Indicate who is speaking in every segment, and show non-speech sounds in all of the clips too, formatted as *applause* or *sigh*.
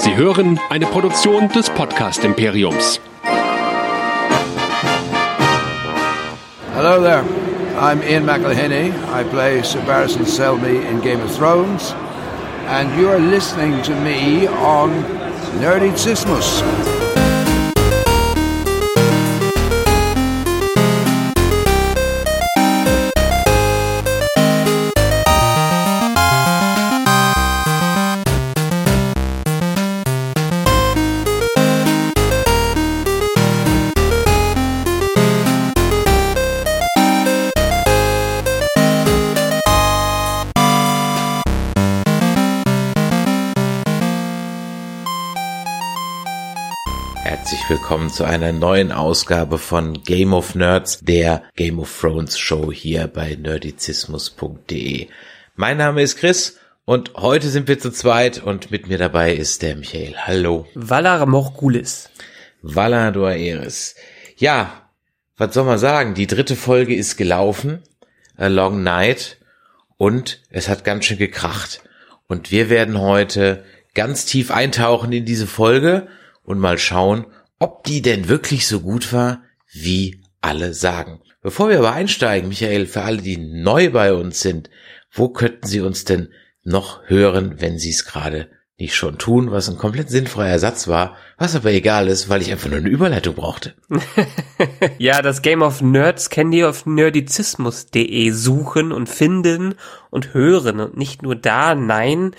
Speaker 1: Sie hören eine Produktion des Podcast Imperiums.
Speaker 2: Hello there. I'm Ian McElhinney. I play Sir Barristan Selmy in Game of Thrones. And you are listening to me on Nerdizismus.
Speaker 3: Willkommen zu einer neuen Ausgabe von Game of Nerds, der Game of Thrones Show hier bei nerdizismus.de. Mein Name ist Chris und heute sind wir zu zweit und mit mir dabei ist der Michael. Hallo.
Speaker 4: Valar Morgulis.
Speaker 3: Valar Doaeris. Ja, was soll man sagen? Die dritte Folge ist gelaufen. A Long Night. Und es hat ganz schön gekracht. Und wir werden heute ganz tief eintauchen in diese Folge und mal schauen, ob die denn wirklich so gut war, wie alle sagen. Bevor wir aber einsteigen, Michael, für alle, die neu bei uns sind, wo könnten Sie uns denn noch hören, wenn Sie es gerade nicht schon tun, was ein komplett sinnfreier Satz war, was aber egal ist, weil ich einfach nur eine Überleitung brauchte. *laughs*
Speaker 4: ja, das Game of Nerds kennt ihr auf nerdizismus.de suchen und finden und hören und nicht nur da, nein,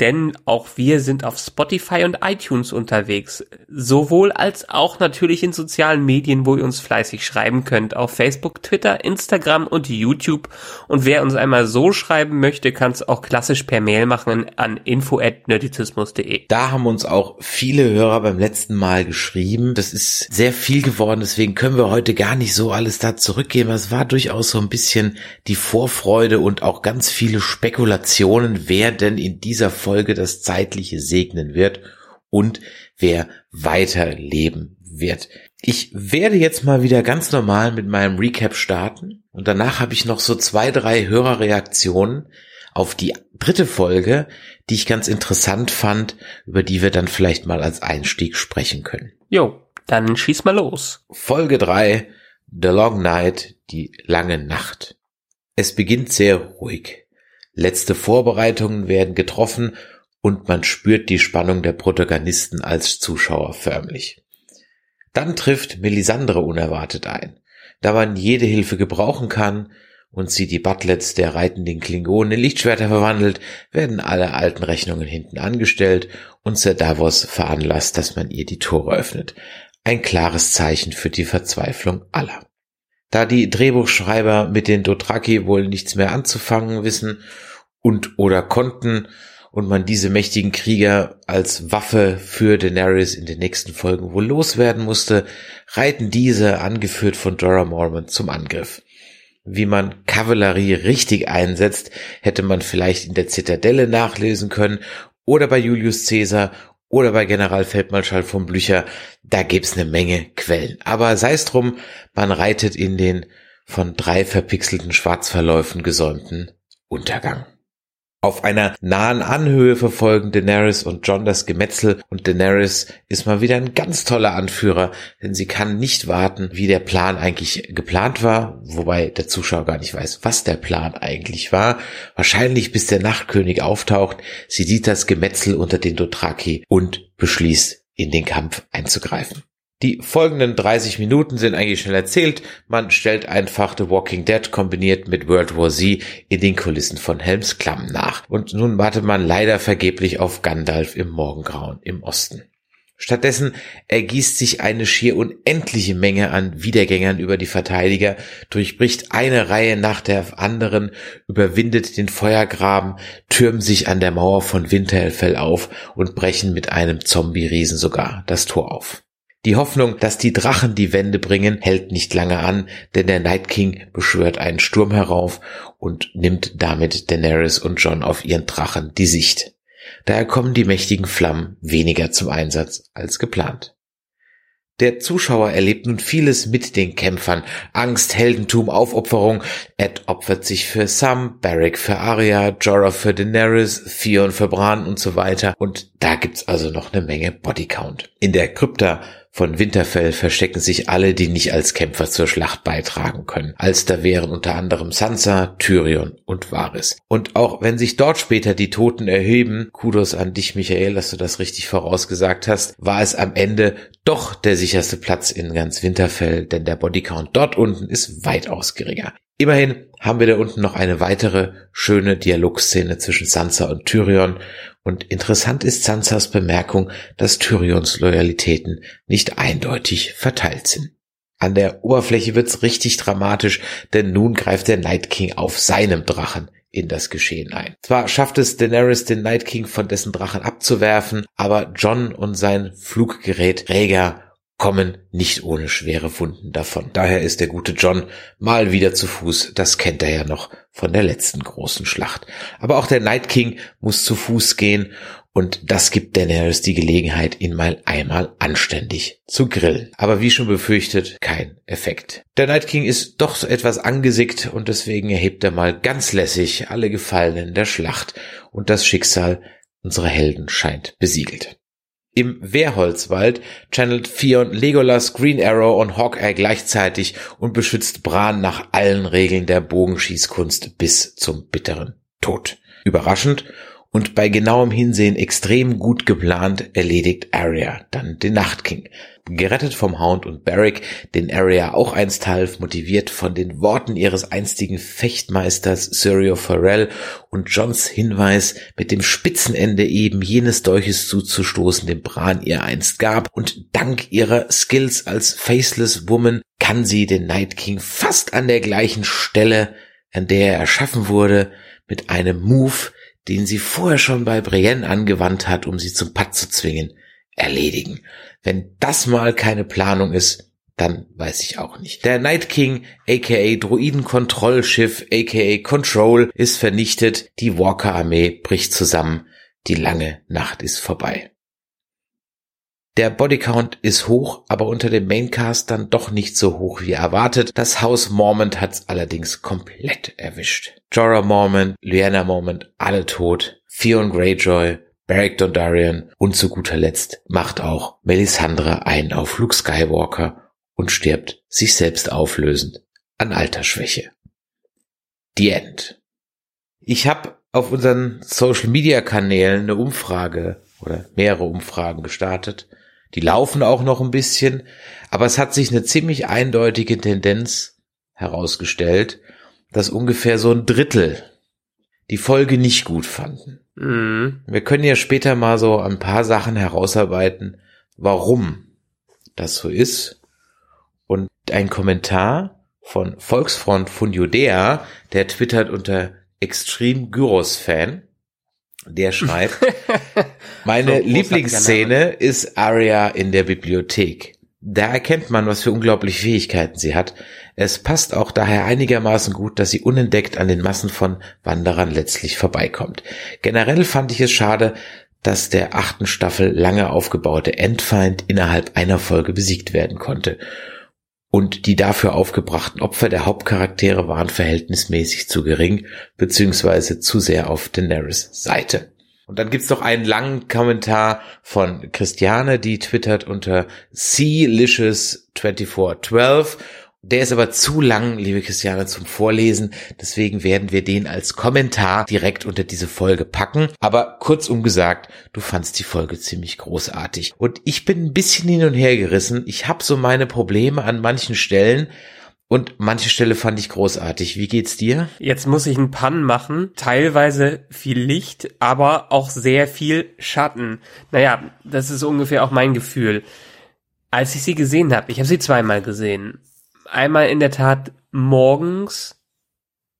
Speaker 4: denn auch wir sind auf Spotify und iTunes unterwegs. Sowohl als auch natürlich in sozialen Medien, wo ihr uns fleißig schreiben könnt. Auf Facebook, Twitter, Instagram und YouTube. Und wer uns einmal so schreiben möchte, kann es auch klassisch per Mail machen an info.nerdizismus.de.
Speaker 3: Da haben uns auch viele Hörer beim letzten Mal geschrieben. Das ist sehr viel geworden, deswegen können wir heute gar nicht so alles da zurückgeben. Es war durchaus so ein bisschen die Vorfreude und auch ganz viele Spekulationen, wer denn in dieser Folge das Zeitliche segnen wird und wer weiterleben wird. Ich werde jetzt mal wieder ganz normal mit meinem Recap starten und danach habe ich noch so zwei, drei Hörerreaktionen auf die dritte Folge, die ich ganz interessant fand, über die wir dann vielleicht mal als Einstieg sprechen können.
Speaker 4: Jo, dann schieß mal los.
Speaker 3: Folge drei: The Long Night, die lange Nacht. Es beginnt sehr ruhig. Letzte Vorbereitungen werden getroffen und man spürt die Spannung der Protagonisten als Zuschauer förmlich. Dann trifft Melisandre unerwartet ein. Da man jede Hilfe gebrauchen kann und sie die Butlets der reitenden Klingonen in Lichtschwerter verwandelt, werden alle alten Rechnungen hinten angestellt und Sir Davos veranlasst, dass man ihr die Tore öffnet. Ein klares Zeichen für die Verzweiflung aller. Da die Drehbuchschreiber mit den Dothraki wohl nichts mehr anzufangen wissen und oder konnten und man diese mächtigen Krieger als Waffe für Daenerys in den nächsten Folgen wohl loswerden musste, reiten diese, angeführt von Jorah Mormont, zum Angriff. Wie man Kavallerie richtig einsetzt, hätte man vielleicht in der Zitadelle nachlesen können oder bei Julius Caesar oder bei Generalfeldmarschall von Blücher, da gibt's eine Menge Quellen. Aber sei es drum, man reitet in den von drei verpixelten Schwarzverläufen gesäumten Untergang. Auf einer nahen Anhöhe verfolgen Daenerys und John das Gemetzel und Daenerys ist mal wieder ein ganz toller Anführer, denn sie kann nicht warten, wie der Plan eigentlich geplant war, wobei der Zuschauer gar nicht weiß, was der Plan eigentlich war. Wahrscheinlich bis der Nachtkönig auftaucht, sie sieht das Gemetzel unter den Dothraki und beschließt, in den Kampf einzugreifen. Die folgenden 30 Minuten sind eigentlich schnell erzählt. Man stellt einfach The Walking Dead kombiniert mit World War Z in den Kulissen von Helms Klamm nach. Und nun wartet man leider vergeblich auf Gandalf im Morgengrauen im Osten. Stattdessen ergießt sich eine schier unendliche Menge an Wiedergängern über die Verteidiger, durchbricht eine Reihe nach der anderen, überwindet den Feuergraben, türmen sich an der Mauer von Winterfell auf und brechen mit einem Zombie-Riesen sogar das Tor auf. Die Hoffnung, dass die Drachen die Wende bringen, hält nicht lange an, denn der Night King beschwört einen Sturm herauf und nimmt damit Daenerys und John auf ihren Drachen die Sicht. Daher kommen die mächtigen Flammen weniger zum Einsatz als geplant. Der Zuschauer erlebt nun vieles mit den Kämpfern. Angst, Heldentum, Aufopferung. Ed opfert sich für Sam, Barrick für Arya, Jorah für Daenerys, Theon für Bran und so weiter. Und da gibt's also noch eine Menge Bodycount. In der Krypta von Winterfell verstecken sich alle, die nicht als Kämpfer zur Schlacht beitragen können. Als da wären unter anderem Sansa, Tyrion und Varys. Und auch wenn sich dort später die Toten erheben, Kudos an dich, Michael, dass du das richtig vorausgesagt hast, war es am Ende doch der sicherste Platz in ganz Winterfell, denn der Bodycount dort unten ist weitaus geringer. Immerhin haben wir da unten noch eine weitere schöne Dialogszene zwischen Sansa und Tyrion und interessant ist Sansas Bemerkung, dass Tyrions Loyalitäten nicht eindeutig verteilt sind. An der Oberfläche wird's richtig dramatisch, denn nun greift der Night King auf seinem Drachen in das Geschehen ein. Zwar schafft es Daenerys den Night King von dessen Drachen abzuwerfen, aber John und sein Fluggerät Rhaegar kommen nicht ohne schwere Wunden davon. Daher ist der gute John mal wieder zu Fuß, das kennt er ja noch von der letzten großen Schlacht. Aber auch der Night King muss zu Fuß gehen und das gibt Daenerys die Gelegenheit, ihn mal einmal anständig zu grillen. Aber wie schon befürchtet, kein Effekt. Der Night King ist doch so etwas angesickt und deswegen erhebt er mal ganz lässig alle Gefallenen der Schlacht und das Schicksal unserer Helden scheint besiegelt. Im Wehrholzwald channelt Theon Legolas, Green Arrow und Hawkeye gleichzeitig und beschützt Bran nach allen Regeln der Bogenschießkunst bis zum bitteren Tod. Überraschend und bei genauem Hinsehen extrem gut geplant erledigt Arya dann den Nachtking. Gerettet vom Hound und Barrick, den Arya auch einst half, motiviert von den Worten ihres einstigen Fechtmeisters Syrio Farrell und Johns Hinweis, mit dem Spitzenende eben jenes Dolches zuzustoßen, dem Bran ihr einst gab, und dank ihrer Skills als Faceless Woman kann sie den Night King fast an der gleichen Stelle, an der er erschaffen wurde, mit einem Move, den sie vorher schon bei Brienne angewandt hat, um sie zum Patt zu zwingen, erledigen. Wenn das mal keine Planung ist, dann weiß ich auch nicht. Der Night King, aka Druidenkontrollschiff, aka Control, ist vernichtet, die Walker-Armee bricht zusammen, die lange Nacht ist vorbei. Der Bodycount ist hoch, aber unter dem Maincast dann doch nicht so hoch wie erwartet. Das Haus Mormont hat's allerdings komplett erwischt. Jorah Mormont, Lyanna Mormont, alle tot. Theon Greyjoy, Beric Dondarrion und zu guter Letzt macht auch Melisandre ein auf Luke Skywalker und stirbt sich selbst auflösend an Altersschwäche. The End. Ich habe auf unseren Social Media Kanälen eine Umfrage oder mehrere Umfragen gestartet die laufen auch noch ein bisschen, aber es hat sich eine ziemlich eindeutige Tendenz herausgestellt, dass ungefähr so ein Drittel die Folge nicht gut fanden. Mhm. Wir können ja später mal so ein paar Sachen herausarbeiten, warum das so ist. Und ein Kommentar von Volksfront von Judäa, der twittert unter Extreme Gyros Fan, der schreibt, *laughs* meine so Lieblingsszene ist Arya in der Bibliothek. Da erkennt man, was für unglaubliche Fähigkeiten sie hat. Es passt auch daher einigermaßen gut, dass sie unentdeckt an den Massen von Wanderern letztlich vorbeikommt. Generell fand ich es schade, dass der achten Staffel lange aufgebaute Endfeind innerhalb einer Folge besiegt werden konnte und die dafür aufgebrachten Opfer der Hauptcharaktere waren verhältnismäßig zu gering, beziehungsweise zu sehr auf Daenerys Seite. Und dann gibt's noch einen langen Kommentar von Christiane, die twittert unter Sealicious2412 der ist aber zu lang, liebe Christiane, zum Vorlesen. Deswegen werden wir den als Kommentar direkt unter diese Folge packen. Aber kurzum gesagt, du fandst die Folge ziemlich großartig. Und ich bin ein bisschen hin und her gerissen. Ich habe so meine Probleme an manchen Stellen. Und manche Stelle fand ich großartig. Wie geht's dir?
Speaker 4: Jetzt muss ich einen Pann machen. Teilweise viel Licht, aber auch sehr viel Schatten. Naja, das ist ungefähr auch mein Gefühl. Als ich sie gesehen habe, ich habe sie zweimal gesehen einmal in der Tat morgens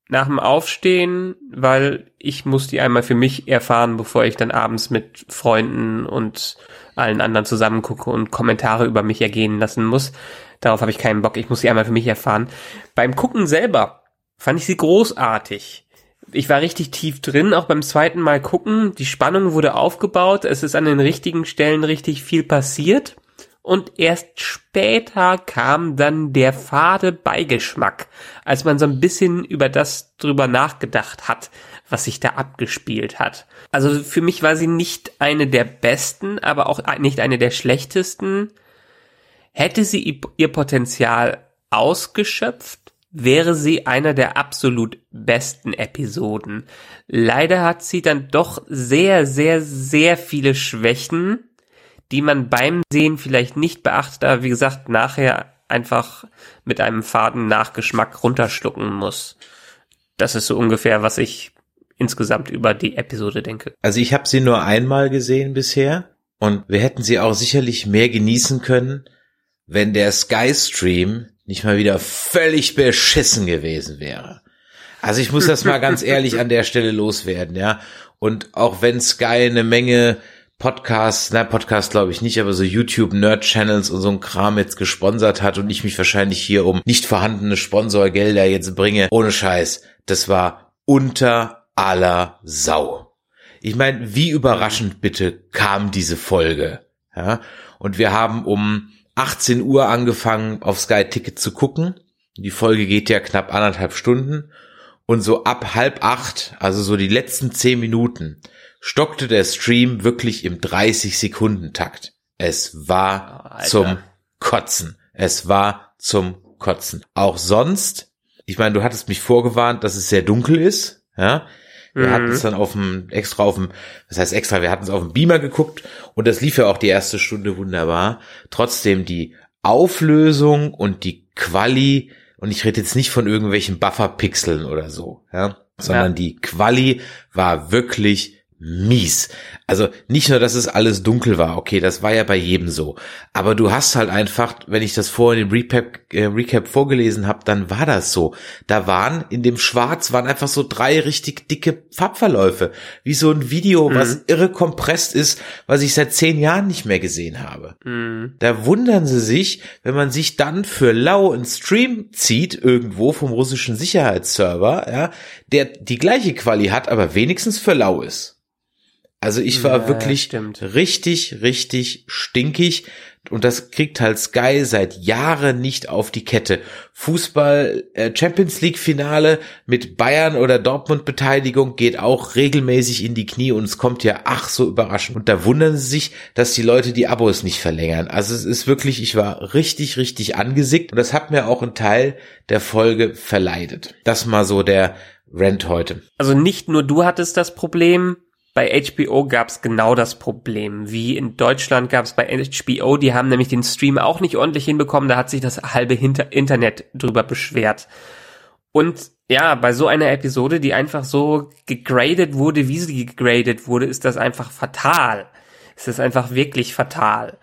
Speaker 4: nach dem Aufstehen, weil ich muss die einmal für mich erfahren, bevor ich dann abends mit Freunden und allen anderen zusammen gucke und Kommentare über mich ergehen lassen muss. Darauf habe ich keinen Bock. Ich muss sie einmal für mich erfahren. Beim Gucken selber fand ich sie großartig. Ich war richtig tief drin, auch beim zweiten Mal gucken. Die Spannung wurde aufgebaut. Es ist an den richtigen Stellen richtig viel passiert. Und erst später kam dann der fade Beigeschmack, als man so ein bisschen über das drüber nachgedacht hat, was sich da abgespielt hat. Also für mich war sie nicht eine der besten, aber auch nicht eine der schlechtesten. Hätte sie ihr Potenzial ausgeschöpft, wäre sie einer der absolut besten Episoden. Leider hat sie dann doch sehr, sehr, sehr viele Schwächen, die man beim Sehen vielleicht nicht beachtet, aber wie gesagt, nachher einfach mit einem faden Nachgeschmack runterschlucken muss. Das ist so ungefähr, was ich insgesamt über die Episode denke.
Speaker 3: Also ich habe sie nur einmal gesehen bisher und wir hätten sie auch sicherlich mehr genießen können, wenn der Skystream nicht mal wieder völlig beschissen gewesen wäre. Also ich muss das mal ganz *laughs* ehrlich an der Stelle loswerden, ja. Und auch wenn Sky eine Menge Podcasts, na Podcast glaube ich nicht, aber so YouTube Nerd Channels und so ein Kram jetzt gesponsert hat und ich mich wahrscheinlich hier um nicht vorhandene Sponsorgelder jetzt bringe. Ohne Scheiß, das war unter aller Sau. Ich meine, wie überraschend bitte kam diese Folge? Ja, und wir haben um 18 Uhr angefangen auf Sky Ticket zu gucken. Die Folge geht ja knapp anderthalb Stunden und so ab halb acht, also so die letzten zehn Minuten, stockte der Stream wirklich im 30 Sekunden Takt. Es war oh, zum Kotzen. Es war zum Kotzen. Auch sonst, ich meine, du hattest mich vorgewarnt, dass es sehr dunkel ist, ja. Wir mhm. hatten es dann auf dem, extra auf dem, das heißt extra, wir hatten es auf dem Beamer geguckt und das lief ja auch die erste Stunde wunderbar. Trotzdem die Auflösung und die Quali, und ich rede jetzt nicht von irgendwelchen Bufferpixeln oder so, ja, sondern ja. die Quali war wirklich mies. Also nicht nur, dass es alles dunkel war, okay, das war ja bei jedem so. Aber du hast halt einfach, wenn ich das vorhin im Recap, äh, Recap vorgelesen habe, dann war das so. Da waren in dem Schwarz waren einfach so drei richtig dicke Farbverläufe, wie so ein Video, mhm. was irre kompresst ist, was ich seit zehn Jahren nicht mehr gesehen habe. Mhm. Da wundern sie sich, wenn man sich dann für lau einen Stream zieht irgendwo vom russischen Sicherheitsserver, ja, der die gleiche Quali hat, aber wenigstens für lau ist. Also ich war ja, wirklich stimmt. richtig, richtig stinkig. Und das kriegt halt Sky seit Jahren nicht auf die Kette. Fußball äh, Champions League Finale mit Bayern oder Dortmund Beteiligung geht auch regelmäßig in die Knie und es kommt ja ach so überraschend. Und da wundern sie sich, dass die Leute die Abos nicht verlängern. Also es ist wirklich, ich war richtig, richtig angesickt und das hat mir auch einen Teil der Folge verleidet. Das mal so der Rent heute.
Speaker 4: Also nicht nur du hattest das Problem, bei HBO gab es genau das Problem. Wie in Deutschland gab es bei HBO, die haben nämlich den Stream auch nicht ordentlich hinbekommen, da hat sich das halbe Hinter Internet drüber beschwert. Und ja, bei so einer Episode, die einfach so gegradet wurde, wie sie gegradet wurde, ist das einfach fatal. Es ist einfach wirklich fatal.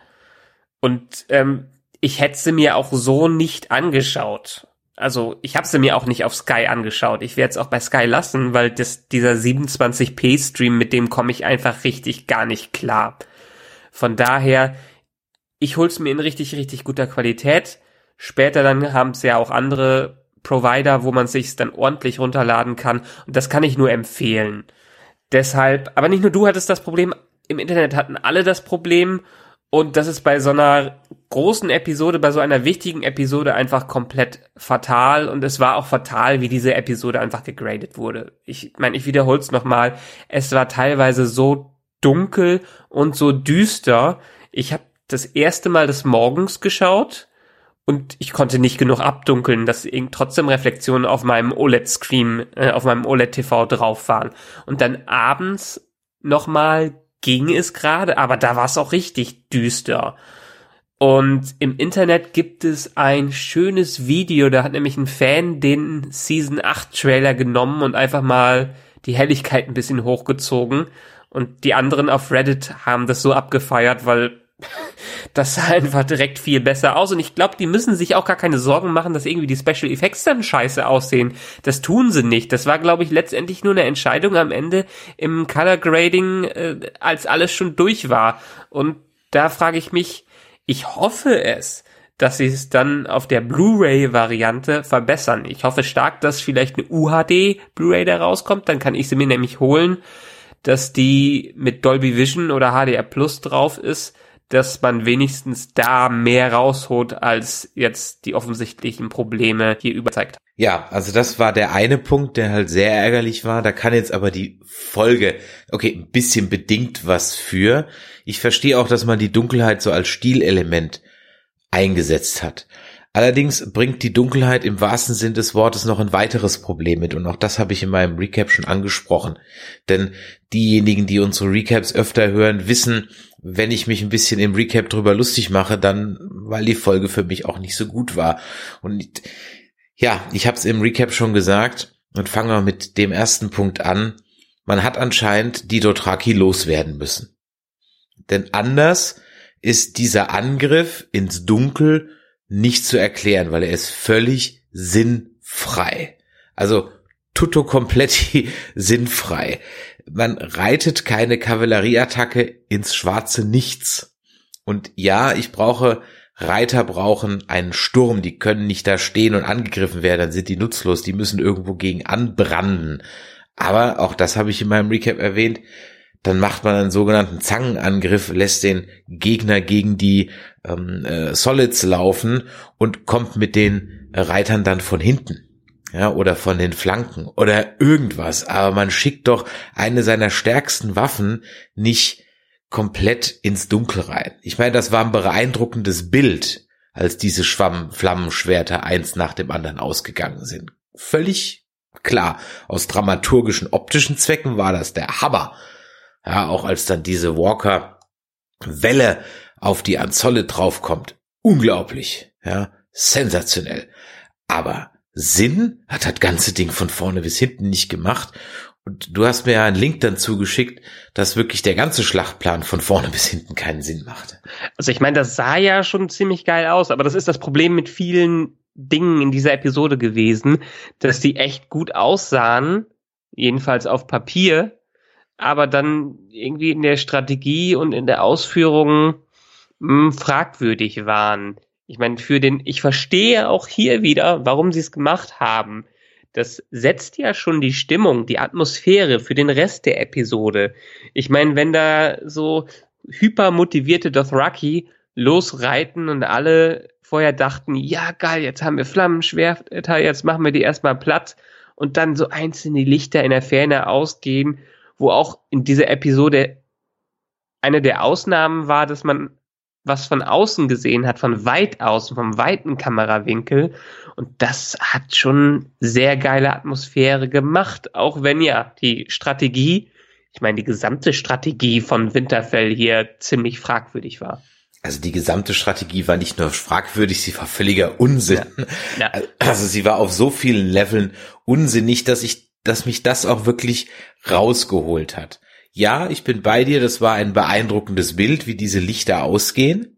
Speaker 4: Und ähm, ich hätte sie mir auch so nicht angeschaut also ich habe sie mir auch nicht auf Sky angeschaut. Ich werde es auch bei Sky lassen, weil das, dieser 27p-Stream, mit dem komme ich einfach richtig gar nicht klar. Von daher, ich hol's mir in richtig, richtig guter Qualität. Später dann haben es ja auch andere Provider, wo man sich's dann ordentlich runterladen kann. Und das kann ich nur empfehlen. Deshalb, aber nicht nur du hattest das Problem, im Internet hatten alle das Problem und das ist bei so einer großen Episode, bei so einer wichtigen Episode einfach komplett fatal. Und es war auch fatal, wie diese Episode einfach gegradet wurde. Ich meine, ich wiederhole es nochmal. Es war teilweise so dunkel und so düster. Ich habe das erste Mal des Morgens geschaut und ich konnte nicht genug abdunkeln, dass trotzdem Reflexionen auf meinem OLED-Screen, äh, auf meinem OLED-TV drauf waren. Und dann abends nochmal ging es gerade, aber da war es auch richtig düster. Und im Internet gibt es ein schönes Video, da hat nämlich ein Fan den Season 8 Trailer genommen und einfach mal die Helligkeit ein bisschen hochgezogen. Und die anderen auf Reddit haben das so abgefeiert, weil *laughs* das sah einfach direkt viel besser aus. Und ich glaube, die müssen sich auch gar keine Sorgen machen, dass irgendwie die Special Effects dann scheiße aussehen. Das tun sie nicht. Das war, glaube ich, letztendlich nur eine Entscheidung am Ende im Color Grading, äh, als alles schon durch war. Und da frage ich mich, ich hoffe es, dass sie es dann auf der Blu-ray-Variante verbessern. Ich hoffe stark, dass vielleicht eine UHD Blu-ray da rauskommt. Dann kann ich sie mir nämlich holen, dass die mit Dolby Vision oder HDR Plus drauf ist dass man wenigstens da mehr rausholt, als jetzt die offensichtlichen Probleme hier überzeigt.
Speaker 3: Ja, also das war der eine Punkt, der halt sehr ärgerlich war. Da kann jetzt aber die Folge, okay, ein bisschen bedingt was für. Ich verstehe auch, dass man die Dunkelheit so als Stilelement eingesetzt hat. Allerdings bringt die Dunkelheit im wahrsten Sinn des Wortes noch ein weiteres Problem mit und auch das habe ich in meinem Recap schon angesprochen. Denn diejenigen, die unsere Recaps öfter hören, wissen, wenn ich mich ein bisschen im Recap drüber lustig mache, dann weil die Folge für mich auch nicht so gut war. Und ja, ich habe es im Recap schon gesagt und fangen wir mit dem ersten Punkt an. Man hat anscheinend die Dothraki loswerden müssen. Denn anders ist dieser Angriff ins Dunkel nicht zu erklären, weil er ist völlig sinnfrei. Also tutto kompletti *laughs* sinnfrei. Man reitet keine Kavallerieattacke ins schwarze Nichts. Und ja, ich brauche Reiter brauchen einen Sturm, die können nicht da stehen und angegriffen werden, dann sind die nutzlos, die müssen irgendwo gegen anbranden. Aber auch das habe ich in meinem Recap erwähnt, dann macht man einen sogenannten Zangenangriff, lässt den Gegner gegen die ähm, äh, Solids laufen und kommt mit den Reitern dann von hinten. Ja, oder von den Flanken oder irgendwas. Aber man schickt doch eine seiner stärksten Waffen nicht komplett ins Dunkel rein. Ich meine, das war ein beeindruckendes Bild, als diese Schwamm Flammenschwerter eins nach dem anderen ausgegangen sind. Völlig klar. Aus dramaturgischen, optischen Zwecken war das der Hammer. Ja, auch als dann diese Walker Welle auf die Anzolle draufkommt. Unglaublich. Ja, sensationell. Aber Sinn hat das ganze Ding von vorne bis hinten nicht gemacht. Und du hast mir ja einen Link dann zugeschickt, dass wirklich der ganze Schlachtplan von vorne bis hinten keinen Sinn machte.
Speaker 4: Also ich meine, das sah ja schon ziemlich geil aus, aber das ist das Problem mit vielen Dingen in dieser Episode gewesen, dass die echt gut aussahen, jedenfalls auf Papier, aber dann irgendwie in der Strategie und in der Ausführung mh, hm, fragwürdig waren. Ich meine, für den, ich verstehe auch hier wieder, warum sie es gemacht haben. Das setzt ja schon die Stimmung, die Atmosphäre für den Rest der Episode. Ich meine, wenn da so hypermotivierte Dothraki losreiten und alle vorher dachten, ja geil, jetzt haben wir Flammenschwerter, jetzt machen wir die erstmal platt und dann so einzelne Lichter in der Ferne ausgehen wo auch in dieser Episode eine der Ausnahmen war, dass man was von außen gesehen hat, von weit außen, vom weiten Kamerawinkel. Und das hat schon sehr geile Atmosphäre gemacht, auch wenn ja die Strategie, ich meine, die gesamte Strategie von Winterfell hier ziemlich fragwürdig war.
Speaker 3: Also die gesamte Strategie war nicht nur fragwürdig, sie war völliger Unsinn. Ja. Ja. Also sie war auf so vielen Leveln unsinnig, dass ich dass mich das auch wirklich rausgeholt hat. Ja, ich bin bei dir, das war ein beeindruckendes Bild, wie diese Lichter ausgehen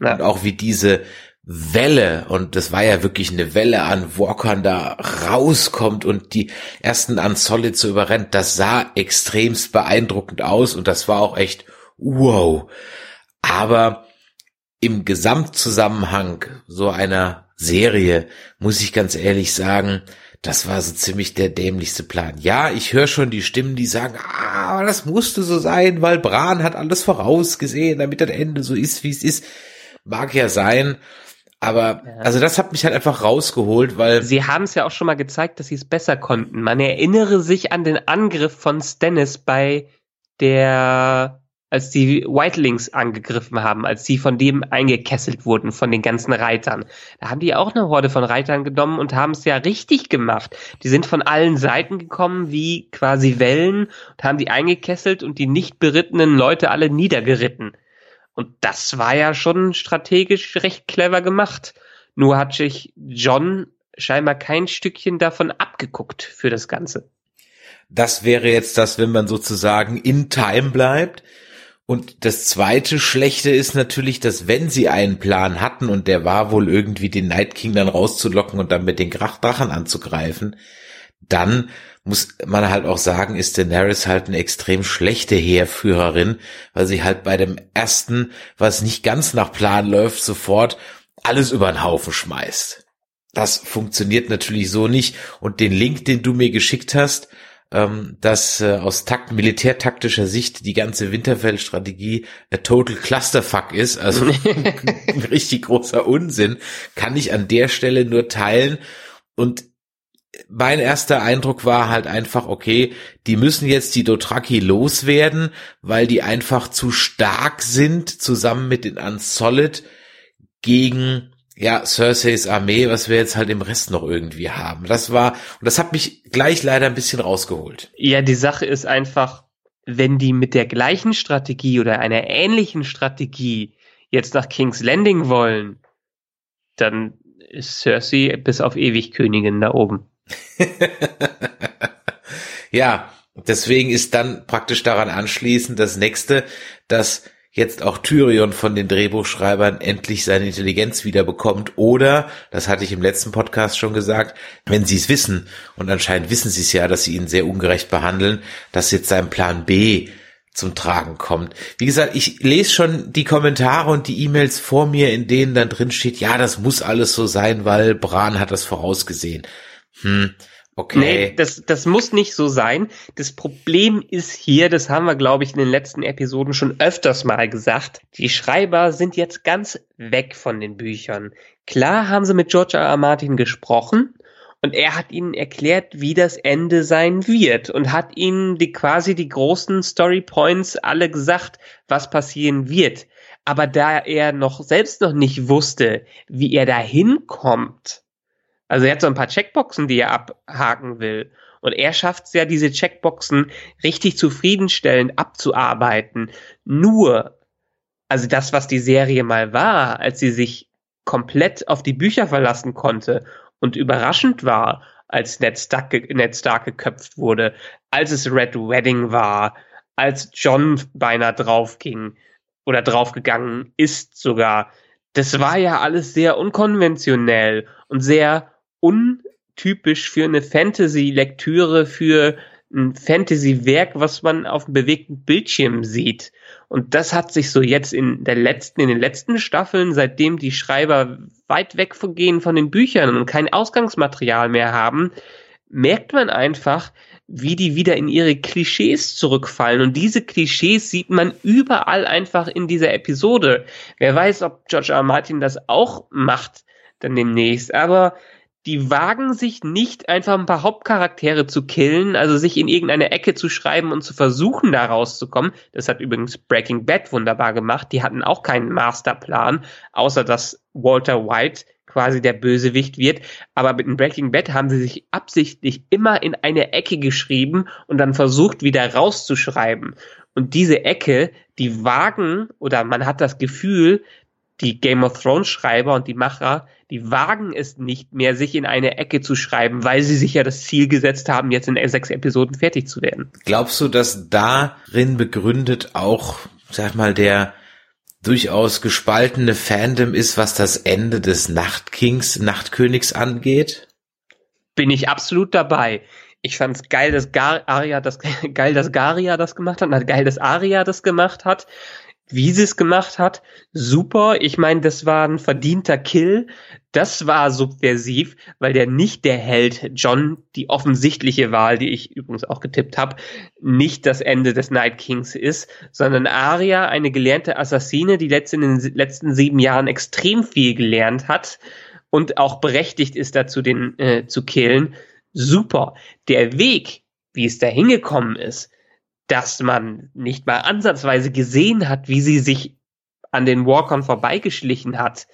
Speaker 3: ja. und auch wie diese Welle, und das war ja wirklich eine Welle an Walkern da rauskommt und die ersten an Solid zu überrennt, das sah extremst beeindruckend aus und das war auch echt wow. Aber im Gesamtzusammenhang so einer Serie muss ich ganz ehrlich sagen, das war so ziemlich der dämlichste Plan. Ja, ich höre schon die Stimmen, die sagen, ah, aber das musste so sein, weil Bran hat alles vorausgesehen, damit das Ende so ist, wie es ist. Mag ja sein. Aber also das hat mich halt einfach rausgeholt, weil
Speaker 4: sie haben es ja auch schon mal gezeigt, dass sie es besser konnten. Man erinnere sich an den Angriff von Stannis bei der als die Whitelings angegriffen haben, als sie von dem eingekesselt wurden, von den ganzen Reitern. Da haben die auch eine Horde von Reitern genommen und haben es ja richtig gemacht. Die sind von allen Seiten gekommen, wie quasi Wellen, und haben die eingekesselt und die nicht berittenen Leute alle niedergeritten. Und das war ja schon strategisch recht clever gemacht. Nur hat sich John scheinbar kein Stückchen davon abgeguckt für das Ganze.
Speaker 3: Das wäre jetzt das, wenn man sozusagen in Time bleibt und das zweite Schlechte ist natürlich, dass wenn sie einen Plan hatten und der war wohl irgendwie den Night King dann rauszulocken und dann mit den Drachen anzugreifen, dann muss man halt auch sagen, ist Daenerys halt eine extrem schlechte Heerführerin, weil sie halt bei dem ersten, was nicht ganz nach Plan läuft, sofort alles über den Haufen schmeißt. Das funktioniert natürlich so nicht und den Link, den du mir geschickt hast, ähm, dass äh, aus takt militärtaktischer Sicht die ganze Winterfell-Strategie a total Clusterfuck ist, also ein *laughs* *laughs* richtig großer Unsinn, kann ich an der Stelle nur teilen. Und mein erster Eindruck war halt einfach, okay, die müssen jetzt die Dothraki loswerden, weil die einfach zu stark sind, zusammen mit den Unsolid gegen ja, Cerseis Armee, was wir jetzt halt im Rest noch irgendwie haben. Das war, und das hat mich gleich leider ein bisschen rausgeholt.
Speaker 4: Ja, die Sache ist einfach, wenn die mit der gleichen Strategie oder einer ähnlichen Strategie jetzt nach King's Landing wollen, dann ist Cersei bis auf ewig Königin da oben. *laughs*
Speaker 3: ja, deswegen ist dann praktisch daran anschließend das nächste, dass jetzt auch Tyrion von den Drehbuchschreibern endlich seine Intelligenz wieder bekommt oder, das hatte ich im letzten Podcast schon gesagt, wenn sie es wissen, und anscheinend wissen sie es ja, dass sie ihn sehr ungerecht behandeln, dass jetzt sein Plan B zum Tragen kommt. Wie gesagt, ich lese schon die Kommentare und die E-Mails vor mir, in denen dann drin steht, ja, das muss alles so sein, weil Bran hat das vorausgesehen. Hm, okay.
Speaker 4: Nee, das, das muss nicht so sein. Das Problem ist hier, das haben wir, glaube ich, in den letzten Episoden schon öfters mal gesagt, die Schreiber sind jetzt ganz weg von den Büchern. Klar haben sie mit George R. R. Martin gesprochen, und er hat ihnen erklärt, wie das Ende sein wird und hat ihnen die quasi die großen Story Points alle gesagt, was passieren wird. Aber da er noch selbst noch nicht wusste, wie er da hinkommt, also er hat so ein paar Checkboxen, die er abhaken will. Und er schafft es ja, diese Checkboxen richtig zufriedenstellend abzuarbeiten. Nur, also das, was die Serie mal war, als sie sich komplett auf die Bücher verlassen konnte und überraschend war, als Ned Stark, Ned Stark geköpft wurde, als es Red Wedding war, als John beinahe draufging oder draufgegangen ist sogar. Das war ja alles sehr unkonventionell und sehr untypisch für eine Fantasy-Lektüre, für ein Fantasy-Werk, was man auf dem bewegten Bildschirm sieht. Und das hat sich so jetzt in der letzten, in den letzten Staffeln, seitdem die Schreiber weit weg gehen von den Büchern und kein Ausgangsmaterial mehr haben, merkt man einfach, wie die wieder in ihre Klischees zurückfallen. Und diese Klischees sieht man überall einfach in dieser Episode. Wer weiß, ob George R. R. Martin das auch macht dann demnächst. Aber die wagen sich nicht einfach ein paar Hauptcharaktere zu killen, also sich in irgendeine Ecke zu schreiben und zu versuchen, da rauszukommen. Das hat übrigens Breaking Bad wunderbar gemacht. Die hatten auch keinen Masterplan, außer dass Walter White quasi der Bösewicht wird. Aber mit Breaking Bad haben sie sich absichtlich immer in eine Ecke geschrieben und dann versucht, wieder rauszuschreiben. Und diese Ecke, die wagen, oder man hat das Gefühl, die Game of Thrones Schreiber und die Macher, die wagen es nicht mehr, sich in eine Ecke zu schreiben, weil sie sich ja das Ziel gesetzt haben, jetzt in sechs Episoden fertig zu werden.
Speaker 3: Glaubst du, dass darin begründet auch, sag mal, der durchaus gespaltene Fandom ist, was das Ende des Nachtkings, Nachtkönigs angeht?
Speaker 4: Bin ich absolut dabei. Ich fand's geil, dass Gar Aria das *laughs* geil, dass Garia das gemacht hat, geil, dass Aria das gemacht hat wie sie es gemacht hat, super. Ich meine, das war ein verdienter Kill. Das war subversiv, weil der nicht der Held John, die offensichtliche Wahl, die ich übrigens auch getippt habe, nicht das Ende des Night Kings ist, sondern Arya, eine gelernte Assassine, die in den letzten sieben Jahren extrem viel gelernt hat und auch berechtigt ist dazu, den äh, zu killen. Super. Der Weg, wie es da hingekommen ist, dass man nicht mal ansatzweise gesehen hat, wie sie sich an den Walkern vorbeigeschlichen hat.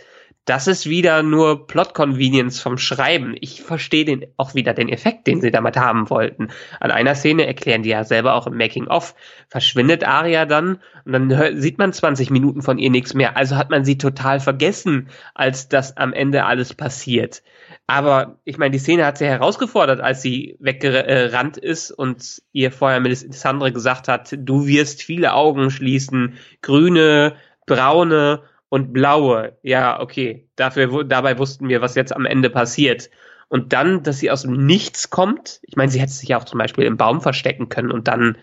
Speaker 4: Das ist wieder nur Plot-Convenience vom Schreiben. Ich verstehe den, auch wieder den Effekt, den sie damit haben wollten. An einer Szene erklären die ja selber auch im Making-of. Verschwindet Aria dann und dann hört, sieht man 20 Minuten von ihr nichts mehr. Also hat man sie total vergessen, als das am Ende alles passiert. Aber ich meine, die Szene hat sie herausgefordert, als sie weggerannt ist und ihr vorher Melisandre gesagt hat, du wirst viele Augen schließen, grüne, braune und blaue. Ja, okay, dafür, dabei wussten wir, was jetzt am Ende passiert. Und dann, dass sie aus dem Nichts kommt. Ich meine, sie hätte sich ja auch zum Beispiel im Baum verstecken können und dann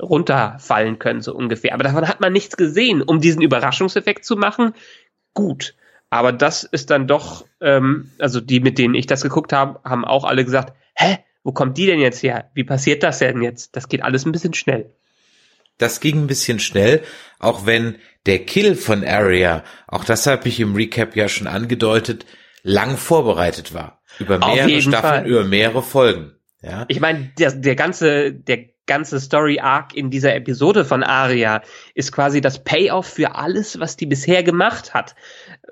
Speaker 4: runterfallen können, so ungefähr. Aber davon hat man nichts gesehen. Um diesen Überraschungseffekt zu machen, gut. Aber das ist dann doch, ähm, also die, mit denen ich das geguckt habe, haben auch alle gesagt, hä, Wo kommt die denn jetzt her? Wie passiert das denn jetzt? Das geht alles ein bisschen schnell.
Speaker 3: Das ging ein bisschen schnell, auch wenn der Kill von Arya, auch das habe ich im Recap ja schon angedeutet, lang vorbereitet war. Über mehrere Staffeln, Fall. über mehrere Folgen. Ja.
Speaker 4: Ich meine, der, der ganze, der ganze Story Arc in dieser Episode von Arya ist quasi das Payoff für alles, was die bisher gemacht hat.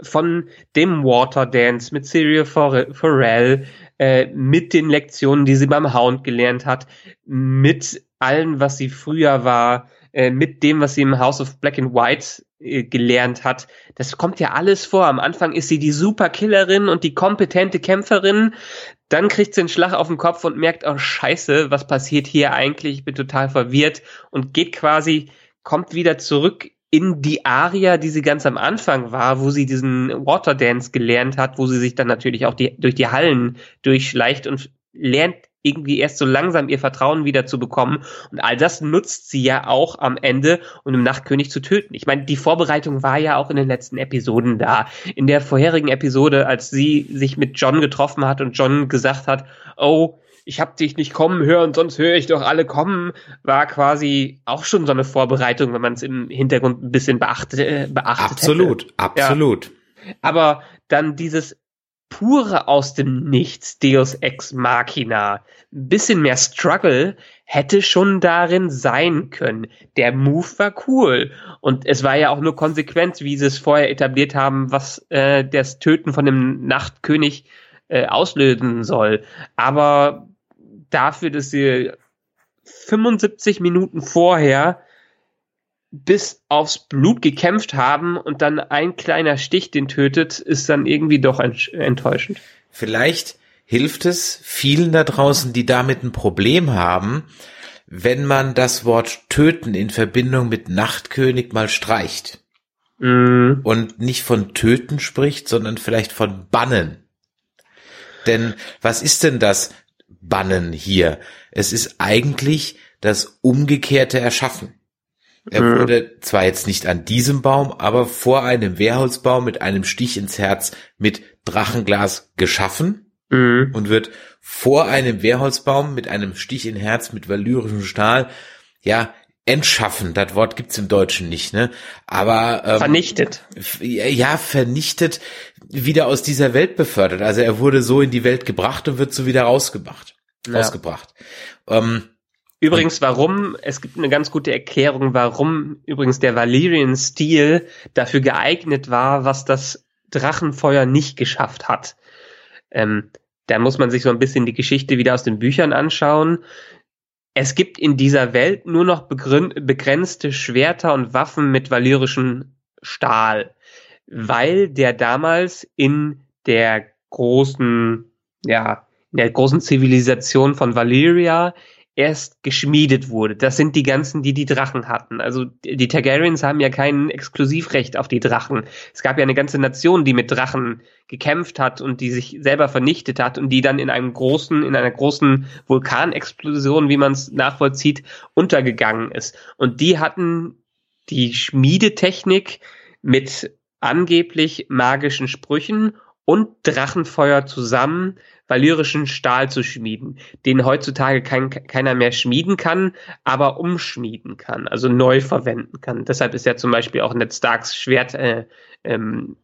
Speaker 4: Von dem Water Dance mit Syria Pharrell, äh, mit den Lektionen, die sie beim Hound gelernt hat, mit allem, was sie früher war, äh, mit dem, was sie im House of Black and White äh, gelernt hat. Das kommt ja alles vor. Am Anfang ist sie die Superkillerin und die kompetente Kämpferin. Dann kriegt sie einen Schlag auf den Kopf und merkt, oh Scheiße, was passiert hier eigentlich? Ich bin total verwirrt und geht quasi, kommt wieder zurück in die Aria, die sie ganz am Anfang war, wo sie diesen Waterdance gelernt hat, wo sie sich dann natürlich auch die, durch die Hallen durchschleicht und lernt irgendwie erst so langsam ihr Vertrauen wieder zu bekommen. Und all das nutzt sie ja auch am Ende, um den Nachtkönig zu töten. Ich meine, die Vorbereitung war ja auch in den letzten Episoden da. In der vorherigen Episode, als sie sich mit John getroffen hat und John gesagt hat, oh, ich hab dich nicht kommen hören, sonst höre ich doch alle kommen, war quasi auch schon so eine Vorbereitung, wenn man es im Hintergrund ein bisschen beachtet, beachtet
Speaker 3: Absolut,
Speaker 4: hätte.
Speaker 3: absolut.
Speaker 4: Ja. Aber dann dieses pure aus dem Nichts Deus Ex Machina, ein bisschen mehr Struggle hätte schon darin sein können. Der Move war cool und es war ja auch nur konsequent, wie sie es vorher etabliert haben, was äh, das Töten von dem Nachtkönig äh, auslösen soll. Aber dafür, dass sie 75 Minuten vorher bis aufs Blut gekämpft haben und dann ein kleiner Stich den tötet, ist dann irgendwie doch enttäuschend.
Speaker 3: Vielleicht hilft es vielen da draußen, die damit ein Problem haben, wenn man das Wort töten in Verbindung mit Nachtkönig mal streicht. Mm. Und nicht von töten spricht, sondern vielleicht von bannen. Denn was ist denn das Bannen hier? Es ist eigentlich das umgekehrte Erschaffen. Er mhm. wurde zwar jetzt nicht an diesem Baum, aber vor einem Wehrholzbaum mit einem Stich ins Herz mit Drachenglas geschaffen mhm. und wird vor einem Wehrholzbaum mit einem Stich in Herz mit valyrischem Stahl, ja, entschaffen. Das Wort gibt's im Deutschen nicht, ne? Aber
Speaker 4: ähm, vernichtet.
Speaker 3: Ja, vernichtet, wieder aus dieser Welt befördert. Also er wurde so in die Welt gebracht und wird so wieder rausgebracht, ja. rausgebracht. Ähm,
Speaker 4: Übrigens, warum, es gibt eine ganz gute Erklärung, warum übrigens der Valyrian-Stil dafür geeignet war, was das Drachenfeuer nicht geschafft hat. Ähm, da muss man sich so ein bisschen die Geschichte wieder aus den Büchern anschauen. Es gibt in dieser Welt nur noch begrenzte Schwerter und Waffen mit valyrischem Stahl, weil der damals in der großen, ja, in der großen Zivilisation von Valyria erst geschmiedet wurde. Das sind die ganzen, die die Drachen hatten. Also die Targaryens haben ja kein Exklusivrecht auf die Drachen. Es gab ja eine ganze Nation, die mit Drachen gekämpft hat und die sich selber vernichtet hat und die dann in einem großen, in einer großen Vulkanexplosion, wie man es nachvollzieht, untergegangen ist. Und die hatten die Schmiedetechnik mit angeblich magischen Sprüchen und Drachenfeuer zusammen valyrischen Stahl zu schmieden, den heutzutage kein, keiner mehr schmieden kann, aber umschmieden kann, also neu verwenden kann. Deshalb ist ja zum Beispiel auch Ned Starks Schwert äh, ähm,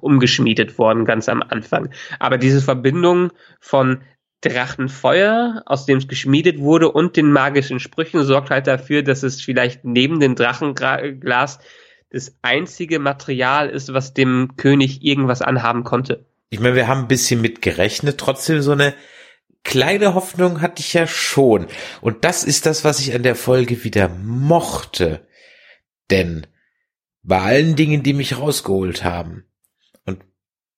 Speaker 4: umgeschmiedet worden, ganz am Anfang. Aber diese Verbindung von Drachenfeuer, aus dem es geschmiedet wurde, und den magischen Sprüchen sorgt halt dafür, dass es vielleicht neben dem Drachenglas das einzige Material ist, was dem König irgendwas anhaben konnte
Speaker 3: ich meine, wir haben ein bisschen mit gerechnet, trotzdem so eine kleine Hoffnung hatte ich ja schon. Und das ist das, was ich an der Folge wieder mochte. Denn bei allen Dingen, die mich rausgeholt haben, und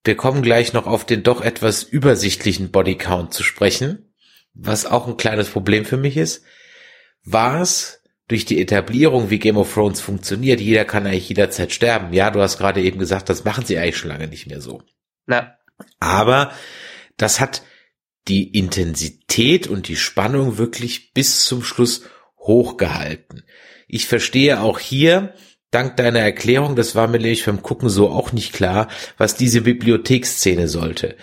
Speaker 3: wir kommen gleich noch auf den doch etwas übersichtlichen Bodycount zu sprechen, was auch ein kleines Problem für mich ist, war es durch die Etablierung, wie Game of Thrones funktioniert, jeder kann eigentlich jederzeit sterben. Ja, du hast gerade eben gesagt, das machen sie eigentlich schon lange nicht mehr so.
Speaker 4: Na.
Speaker 3: Aber das hat die Intensität und die Spannung wirklich bis zum Schluss hochgehalten. Ich verstehe auch hier, dank deiner Erklärung, das war mir nämlich beim Gucken so auch nicht klar, was diese Bibliotheksszene sollte.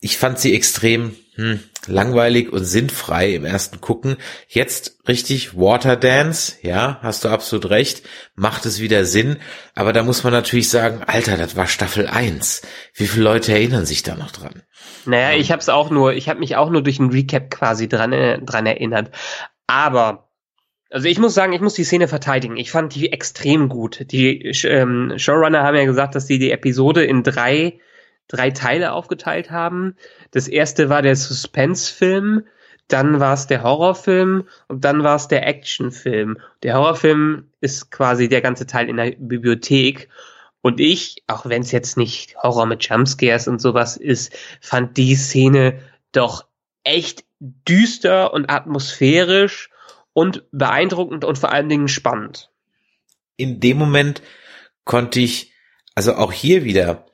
Speaker 3: Ich fand sie extrem hm, langweilig und sinnfrei im ersten Gucken. Jetzt richtig Waterdance, ja, hast du absolut recht, macht es wieder Sinn. Aber da muss man natürlich sagen, Alter, das war Staffel 1. Wie viele Leute erinnern sich da noch dran?
Speaker 4: Naja, ich habe es auch nur, ich habe mich auch nur durch ein Recap quasi dran, äh, dran erinnert. Aber also ich muss sagen, ich muss die Szene verteidigen. Ich fand die extrem gut. Die ähm, Showrunner haben ja gesagt, dass sie die Episode in drei drei Teile aufgeteilt haben. Das erste war der Suspense-Film, dann war es der Horrorfilm und dann war es der Actionfilm. Der Horrorfilm ist quasi der ganze Teil in der Bibliothek. Und ich, auch wenn es jetzt nicht Horror mit Jumpscares und sowas ist, fand die Szene doch echt düster und atmosphärisch und beeindruckend und vor allen Dingen spannend.
Speaker 3: In dem Moment konnte ich, also auch hier wieder,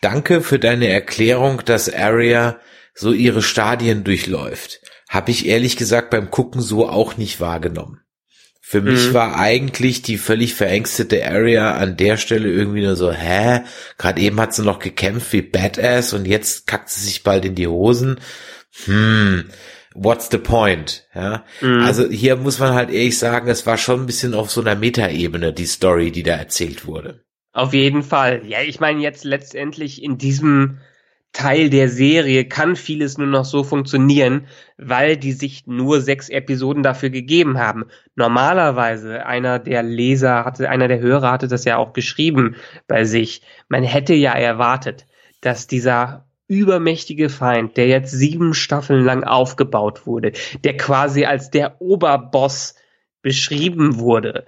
Speaker 3: danke für deine Erklärung, dass Aria so ihre Stadien durchläuft. Habe ich ehrlich gesagt beim Gucken so auch nicht wahrgenommen. Für mhm. mich war eigentlich die völlig verängstete Area an der Stelle irgendwie nur so, hä? Gerade eben hat sie noch gekämpft wie Badass und jetzt kackt sie sich bald in die Hosen. Hm, what's the point? Ja, mhm. also hier muss man halt ehrlich sagen, es war schon ein bisschen auf so einer Metaebene die Story, die da erzählt wurde.
Speaker 4: Auf jeden Fall. Ja, ich meine jetzt letztendlich in diesem Teil der Serie kann vieles nur noch so funktionieren, weil die sich nur sechs Episoden dafür gegeben haben. Normalerweise, einer der Leser hatte, einer der Hörer hatte das ja auch geschrieben bei sich. Man hätte ja erwartet, dass dieser übermächtige Feind, der jetzt sieben Staffeln lang aufgebaut wurde, der quasi als der Oberboss beschrieben wurde,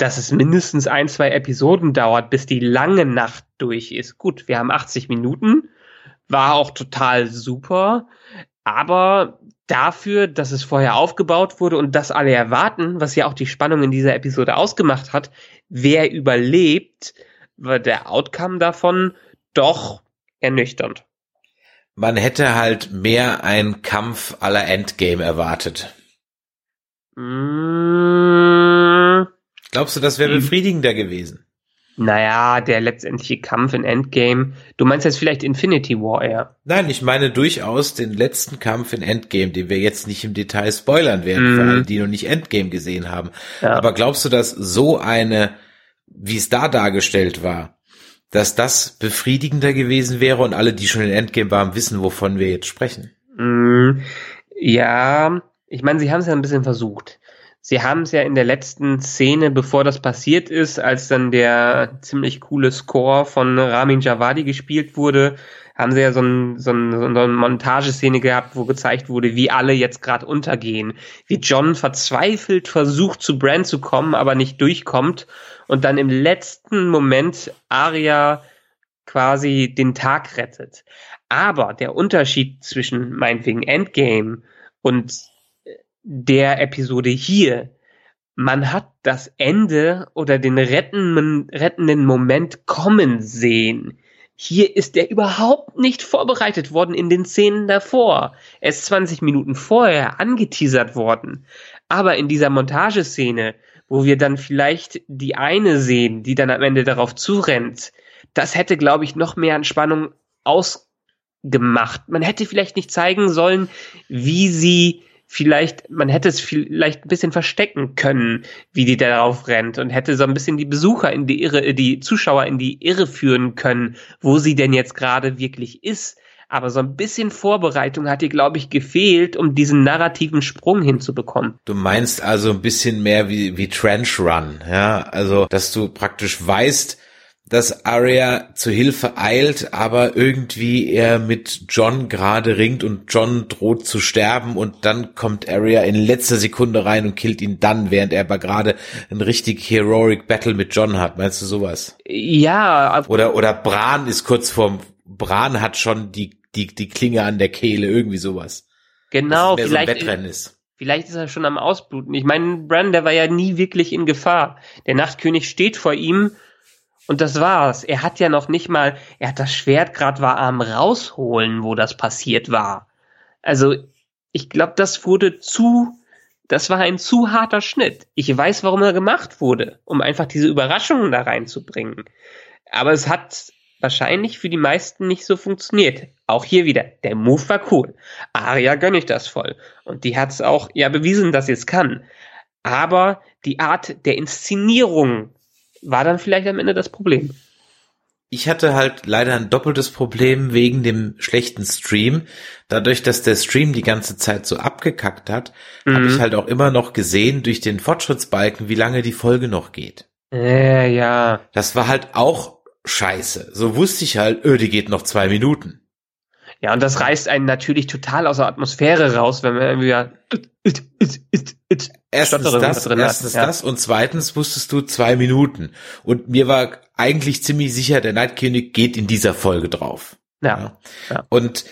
Speaker 4: dass es mindestens ein, zwei Episoden dauert, bis die lange Nacht durch ist. Gut, wir haben 80 Minuten, war auch total super, aber dafür, dass es vorher aufgebaut wurde und dass alle erwarten, was ja auch die Spannung in dieser Episode ausgemacht hat, wer überlebt, war der Outcome davon doch ernüchternd.
Speaker 3: Man hätte halt mehr einen Kampf aller Endgame erwartet.
Speaker 4: Mmh
Speaker 3: Glaubst du, das wäre hm. befriedigender gewesen?
Speaker 4: Naja, der letztendliche Kampf in Endgame. Du meinst jetzt vielleicht Infinity War eher?
Speaker 3: Nein, ich meine durchaus den letzten Kampf in Endgame, den wir jetzt nicht im Detail spoilern werden, mm. für alle, die noch nicht Endgame gesehen haben. Ja. Aber glaubst du, dass so eine, wie es da dargestellt war, dass das befriedigender gewesen wäre und alle, die schon in Endgame waren, wissen, wovon wir jetzt sprechen?
Speaker 4: Mm. Ja, ich meine, sie haben es ja ein bisschen versucht. Sie haben es ja in der letzten Szene, bevor das passiert ist, als dann der ziemlich coole Score von Ramin Javadi gespielt wurde, haben sie ja so, ein, so, ein, so eine Montageszene gehabt, wo gezeigt wurde, wie alle jetzt gerade untergehen. Wie John verzweifelt versucht, zu Brand zu kommen, aber nicht durchkommt und dann im letzten Moment Arya quasi den Tag rettet. Aber der Unterschied zwischen meinetwegen Endgame und der Episode hier. Man hat das Ende oder den rettenden, rettenden Moment kommen sehen. Hier ist er überhaupt nicht vorbereitet worden in den Szenen davor. Er ist 20 Minuten vorher angeteasert worden. Aber in dieser Montageszene, wo wir dann vielleicht die eine sehen, die dann am Ende darauf zurennt, das hätte, glaube ich, noch mehr an Spannung ausgemacht. Man hätte vielleicht nicht zeigen sollen, wie sie vielleicht, man hätte es vielleicht ein bisschen verstecken können, wie die darauf rennt und hätte so ein bisschen die Besucher in die Irre, die Zuschauer in die Irre führen können, wo sie denn jetzt gerade wirklich ist. Aber so ein bisschen Vorbereitung hat ihr, glaube ich, gefehlt, um diesen narrativen Sprung hinzubekommen.
Speaker 3: Du meinst also ein bisschen mehr wie, wie Trench Run, ja? Also, dass du praktisch weißt, dass Arya zu Hilfe eilt, aber irgendwie er mit John gerade ringt und John droht zu sterben und dann kommt Arya in letzter Sekunde rein und killt ihn dann, während er aber gerade ein richtig heroic Battle mit John hat. Meinst du sowas?
Speaker 4: Ja.
Speaker 3: Oder, oder Bran ist kurz vorm, Bran hat schon die, die, die Klinge an der Kehle, irgendwie sowas.
Speaker 4: Genau,
Speaker 3: vielleicht. So ist.
Speaker 4: Vielleicht ist er schon am Ausbluten. Ich meine, Bran, der war ja nie wirklich in Gefahr. Der Nachtkönig steht vor ihm und das war's. Er hat ja noch nicht mal, er hat das Schwert gerade war am rausholen, wo das passiert war. Also, ich glaube, das wurde zu, das war ein zu harter Schnitt. Ich weiß, warum er gemacht wurde, um einfach diese Überraschungen da reinzubringen. Aber es hat wahrscheinlich für die meisten nicht so funktioniert. auch hier wieder, der Move war cool. Aria gönne ich das voll. Und die hat es auch ja bewiesen, dass sie es kann. Aber die Art der Inszenierung war dann vielleicht am Ende das Problem.
Speaker 3: Ich hatte halt leider ein doppeltes Problem wegen dem schlechten Stream. Dadurch, dass der Stream die ganze Zeit so abgekackt hat, mhm. habe ich halt auch immer noch gesehen durch den Fortschrittsbalken, wie lange die Folge noch geht.
Speaker 4: Äh, ja.
Speaker 3: Das war halt auch scheiße. So wusste ich halt, öh, die geht noch zwei Minuten.
Speaker 4: Ja, und das reißt einen natürlich total aus der Atmosphäre raus, wenn man irgendwie
Speaker 3: Erstens das, erstens ja. das und zweitens wusstest du zwei Minuten. Und mir war eigentlich ziemlich sicher, der Nightkönig geht in dieser Folge drauf.
Speaker 4: Ja. ja.
Speaker 3: Und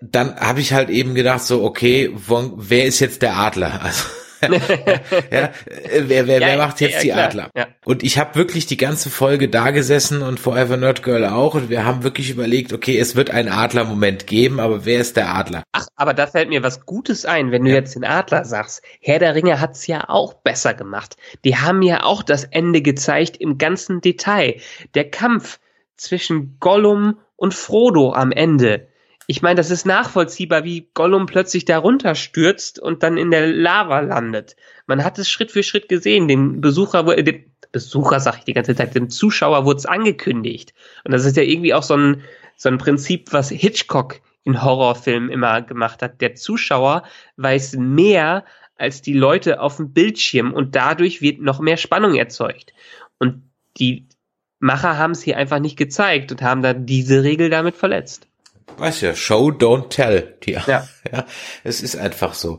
Speaker 3: dann habe ich halt eben gedacht, so, okay, wer ist jetzt der Adler? *laughs* Also, ja, wer, wer, ja, wer macht jetzt ja, die Adler? Ja. Und ich habe wirklich die ganze Folge da gesessen und Forever Nerd Girl auch und wir haben wirklich überlegt, okay, es wird einen Adler-Moment geben, aber wer ist der Adler?
Speaker 4: Ach, aber da fällt mir was Gutes ein, wenn du jetzt den Adler sagst. Herr der Ringe hat's ja auch besser gemacht. Die haben ja auch das Ende gezeigt im ganzen Detail. Der Kampf zwischen Gollum und Frodo am Ende ich meine, das ist nachvollziehbar, wie Gollum plötzlich darunter stürzt und dann in der Lava landet. Man hat es Schritt für Schritt gesehen. Dem Besucher, äh, dem Besucher sag ich die ganze Zeit, dem Zuschauer wurde es angekündigt. Und das ist ja irgendwie auch so ein, so ein Prinzip, was Hitchcock in Horrorfilmen immer gemacht hat. Der Zuschauer weiß mehr als die Leute auf dem Bildschirm und dadurch wird noch mehr Spannung erzeugt. Und die Macher haben es hier einfach nicht gezeigt und haben dann diese Regel damit verletzt.
Speaker 3: Weiß ja, Show, don't tell. Die, ja. *laughs* ja. Es ist einfach so.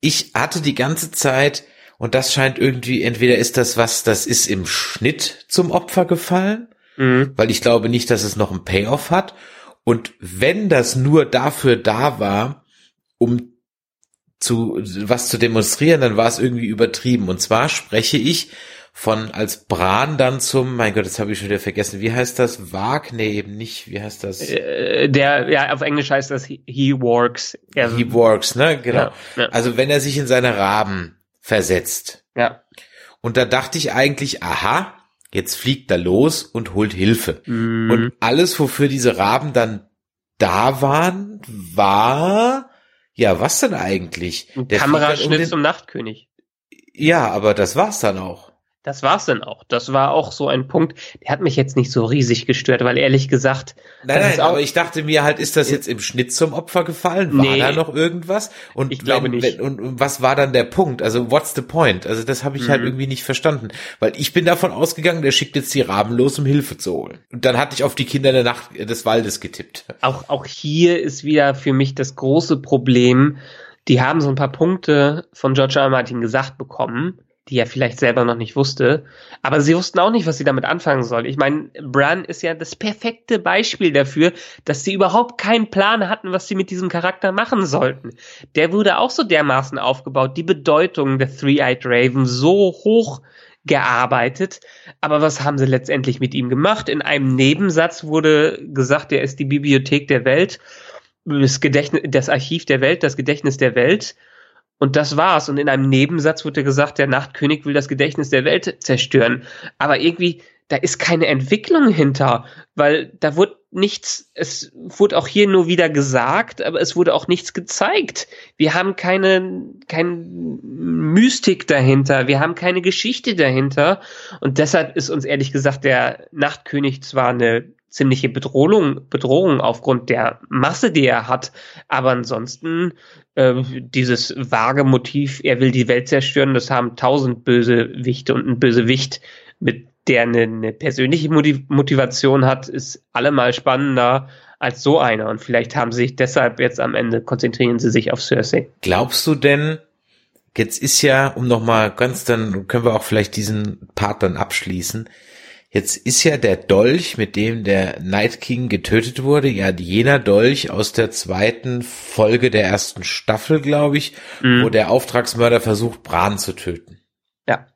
Speaker 3: Ich hatte die ganze Zeit, und das scheint irgendwie, entweder ist das was, das ist im Schnitt zum Opfer gefallen, mhm. weil ich glaube nicht, dass es noch einen Payoff hat. Und wenn das nur dafür da war, um zu was zu demonstrieren, dann war es irgendwie übertrieben. Und zwar spreche ich von als Bran dann zum, mein Gott, jetzt habe ich schon wieder vergessen, wie heißt das? Wag? Nee, eben nicht, wie heißt das?
Speaker 4: Äh, der, ja, auf Englisch heißt das He, he Works.
Speaker 3: Ja. He Works, ne, genau. Ja, ja. Also wenn er sich in seine Raben versetzt.
Speaker 4: Ja.
Speaker 3: Und da dachte ich eigentlich, aha, jetzt fliegt er los und holt Hilfe. Mm. Und alles, wofür diese Raben dann da waren, war, ja, was denn eigentlich?
Speaker 4: Der Kameraschnitt um zum Nachtkönig.
Speaker 3: Ja, aber das war's dann auch.
Speaker 4: Das war's dann auch. Das war auch so ein Punkt, der hat mich jetzt nicht so riesig gestört, weil ehrlich gesagt.
Speaker 3: Nein, nein, aber ich dachte mir halt, ist das jetzt im Schnitt zum Opfer gefallen? War nee, da noch irgendwas? Und
Speaker 4: ich glaube
Speaker 3: wenn,
Speaker 4: nicht.
Speaker 3: Wenn, und was war dann der Punkt? Also what's the point? Also das habe ich halt mhm. halt irgendwie nicht verstanden, weil ich bin davon ausgegangen, der schickt jetzt die Raben los, um Hilfe zu holen. Und dann hatte ich auf die Kinder der Nacht des Waldes getippt.
Speaker 4: Auch auch hier ist wieder für mich das große Problem. Die haben so ein paar Punkte von George R. R. Martin gesagt bekommen die er vielleicht selber noch nicht wusste. Aber sie wussten auch nicht, was sie damit anfangen soll. Ich meine, Bran ist ja das perfekte Beispiel dafür, dass sie überhaupt keinen Plan hatten, was sie mit diesem Charakter machen sollten. Der wurde auch so dermaßen aufgebaut, die Bedeutung der Three-Eyed Raven so hoch gearbeitet. Aber was haben sie letztendlich mit ihm gemacht? In einem Nebensatz wurde gesagt, er ist die Bibliothek der Welt, das Gedächtnis, das Archiv der Welt, das Gedächtnis der Welt. Und das war's. Und in einem Nebensatz wurde gesagt, der Nachtkönig will das Gedächtnis der Welt zerstören. Aber irgendwie, da ist keine Entwicklung hinter, weil da wurde nichts, es wurde auch hier nur wieder gesagt, aber es wurde auch nichts gezeigt. Wir haben keine, keine Mystik dahinter, wir haben keine Geschichte dahinter. Und deshalb ist uns ehrlich gesagt der Nachtkönig zwar eine ziemliche Bedrohung, Bedrohung aufgrund der Masse, die er hat. Aber ansonsten äh, dieses vage Motiv, er will die Welt zerstören, das haben tausend Bösewichte und ein Bösewicht, mit der eine, eine persönliche Motivation hat, ist allemal spannender als so einer. Und vielleicht haben sie sich deshalb jetzt am Ende konzentrieren sie sich auf Cersei.
Speaker 3: Glaubst du denn, jetzt ist ja, um nochmal ganz, dann können wir auch vielleicht diesen Part dann abschließen. Jetzt ist ja der Dolch, mit dem der Night King getötet wurde, ja jener Dolch aus der zweiten Folge der ersten Staffel, glaube ich, mhm. wo der Auftragsmörder versucht, Bran zu töten.
Speaker 4: Ja.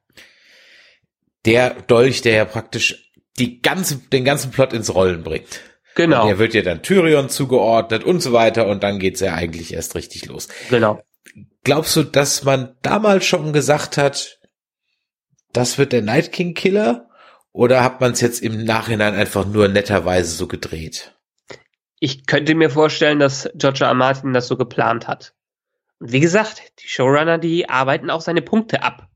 Speaker 3: Der Dolch, der ja praktisch die ganze, den ganzen Plot ins Rollen bringt.
Speaker 4: Genau.
Speaker 3: Und der wird ja dann Tyrion zugeordnet und so weiter und dann geht's ja eigentlich erst richtig los.
Speaker 4: Genau.
Speaker 3: Glaubst du, dass man damals schon gesagt hat, das wird der Night King Killer? Oder hat man es jetzt im Nachhinein einfach nur netterweise so gedreht?
Speaker 4: ich könnte mir vorstellen, dass George R. Martin das so geplant hat. Und wie gesagt, die Showrunner, die arbeiten auch seine Punkte ab.